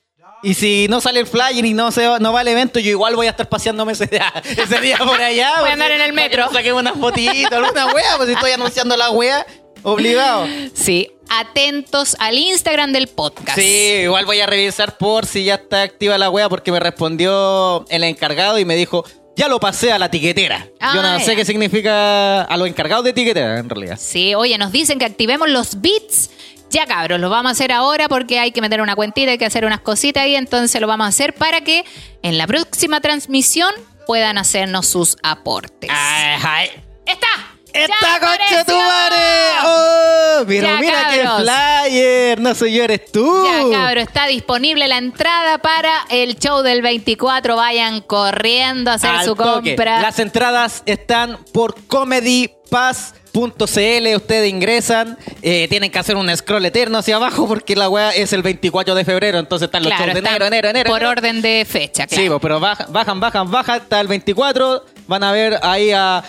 Y si no sale el flyer y no se va- no va el evento, yo igual voy a estar paseándome ese día, [laughs] ese día por allá. Voy a andar en el metro. Saqué unas fotitos, alguna wea, pues si estoy anunciando la wea, obligado. Sí, atentos al Instagram del podcast. Sí, igual voy a revisar por si ya está activa la wea, porque me respondió el encargado y me dijo, ya lo pasé a la tiquetera. Ah, yo no ya. sé qué significa a los encargados de tiquetera, en realidad. Sí, oye, nos dicen que activemos los beats. Ya cabros, lo vamos a hacer ahora porque hay que meter una cuentita, hay que hacer unas cositas ahí, entonces lo vamos a hacer para que en la próxima transmisión puedan hacernos sus aportes. Ay, ¡Está! ¡Está ¡Ya concha tu madre! ¡Oh! Pero Ya, mira cabros. qué flyer. No soy yo, eres tú. Ya, cabro, está disponible la entrada para el show del 24. Vayan corriendo a hacer Al su toque. compra. Las entradas están por comedypass.cl. Ustedes ingresan, eh, tienen que hacer un scroll eterno hacia abajo porque la weá es el 24 de febrero. Entonces están los Claro, shows de enero, enero, enero. Por enero. orden de fecha, claro. Sí, pues, pero bajan, bajan, bajan, bajan hasta el 24. Van a ver ahí a,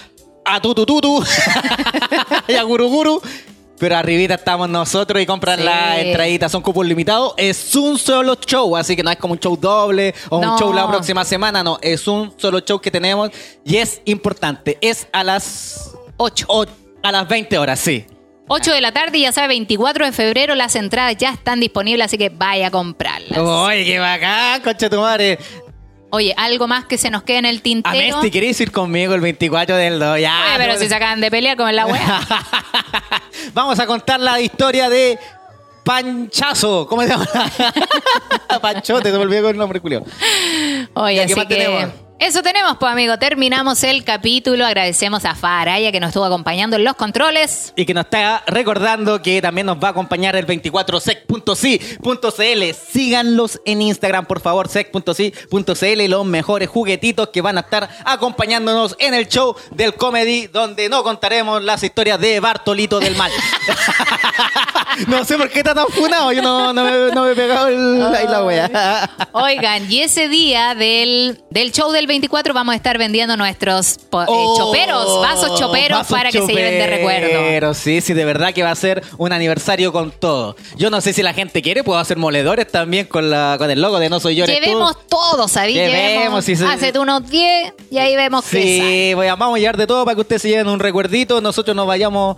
a Tutu Tutu [laughs] y a Guru Guru. Pero arribita estamos nosotros y compran Sí. las entraditas, son cupos limitados. Es un solo show, así que no es como un show doble o No. un show la próxima semana, no. Es un solo show que tenemos y es importante. Es a las 8. a las 20 horas, sí. 8 de la tarde y ya sabe, 24 de febrero las entradas ya están disponibles, así que vaya a comprarlas. Oye, qué bacán, concha tu madre. Oye, algo más que se nos quede en el A tintero. Messi, ¿querés ir conmigo el 24 del 2? Ya. Oye, pero no- si se acaban de pelear con la wea. [laughs] Vamos a contar la historia de Panchazo. ¿Cómo se llama? [laughs] Panchote, se me olvidó el nombre, Julio. Oye, Ya, ¿qué así más que tenemos? Eso tenemos, pues amigo. Terminamos el capítulo. Agradecemos a Faraya que nos estuvo acompañando en los controles. Y que nos está recordando que también nos va a acompañar el 24sec.si.cl. Síganlos en Instagram, por favor, sec.si.cl. Los mejores juguetitos que van a estar acompañándonos en el show del comedy, donde no contaremos las historias de Bartolito del Mal. [laughs] No sé por qué está tan funado. Yo no, no, me, no me he pegado el, ahí la wea. Oigan, y ese día del, del show del 24 vamos a estar vendiendo nuestros po- eh, Oh, choperos, vasos choperos vasos para que se lleven de recuerdo. choperos, Sí, sí, de verdad que va a ser un aniversario con todo. Yo no sé si la gente quiere, puedo hacer moledores también con, la, con el logo de No Soy Yo, Eres Tú. Llevemos todo, ¿sabes? Llevemos, si se- Hacete unos 10 y ahí vemos qué. Sí, voy a, vamos a llevar de todo para que ustedes se lleven un recuerdito. Nosotros nos vayamos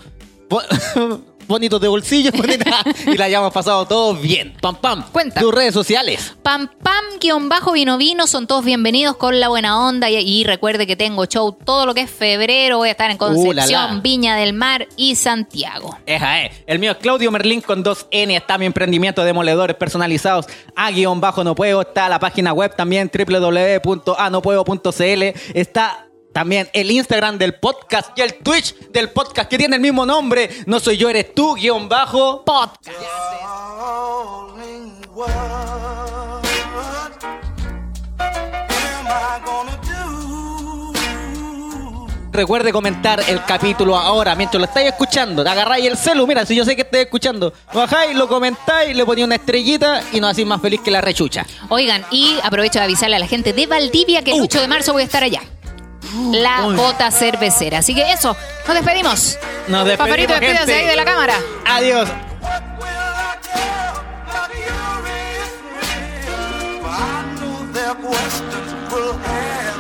[laughs] bonitos de bolsillo [laughs] bonita, y la hayamos pasado todos bien. Pam, pam. Cuenta. Tus redes sociales. Pam pam guion bajo vino vino son todos bienvenidos con la buena onda y, y recuerde que tengo show todo lo que es febrero voy a estar en Uh, la, Concepción, la. Viña del Mar y Santiago. Eja, eh. El mío es Claudio Merlín con 2N. Está mi emprendimiento de moledores personalizados. A guion bajo no puedo. Está la página web también www.anopuedo.cl. Está también el Instagram del podcast y el Twitch del podcast que tiene el mismo nombre. No soy yo, eres tú, guion bajo. Podcast. Recuerde comentar el capítulo ahora mientras lo estáis escuchando. Te agarráis el celu, mira, si yo sé que estáis escuchando. Lo bajáis, lo comentáis, le ponéis una estrellita y nos hacéis más feliz que la rechucha. Oigan, y aprovecho de avisarle a la gente de Valdivia que el Uh. 8 de marzo voy a estar allá la Uy. bota cervecera. Así que eso, nos despedimos. Nos despedimos. Paparito, despídase ahí de la cámara. Adiós. questions.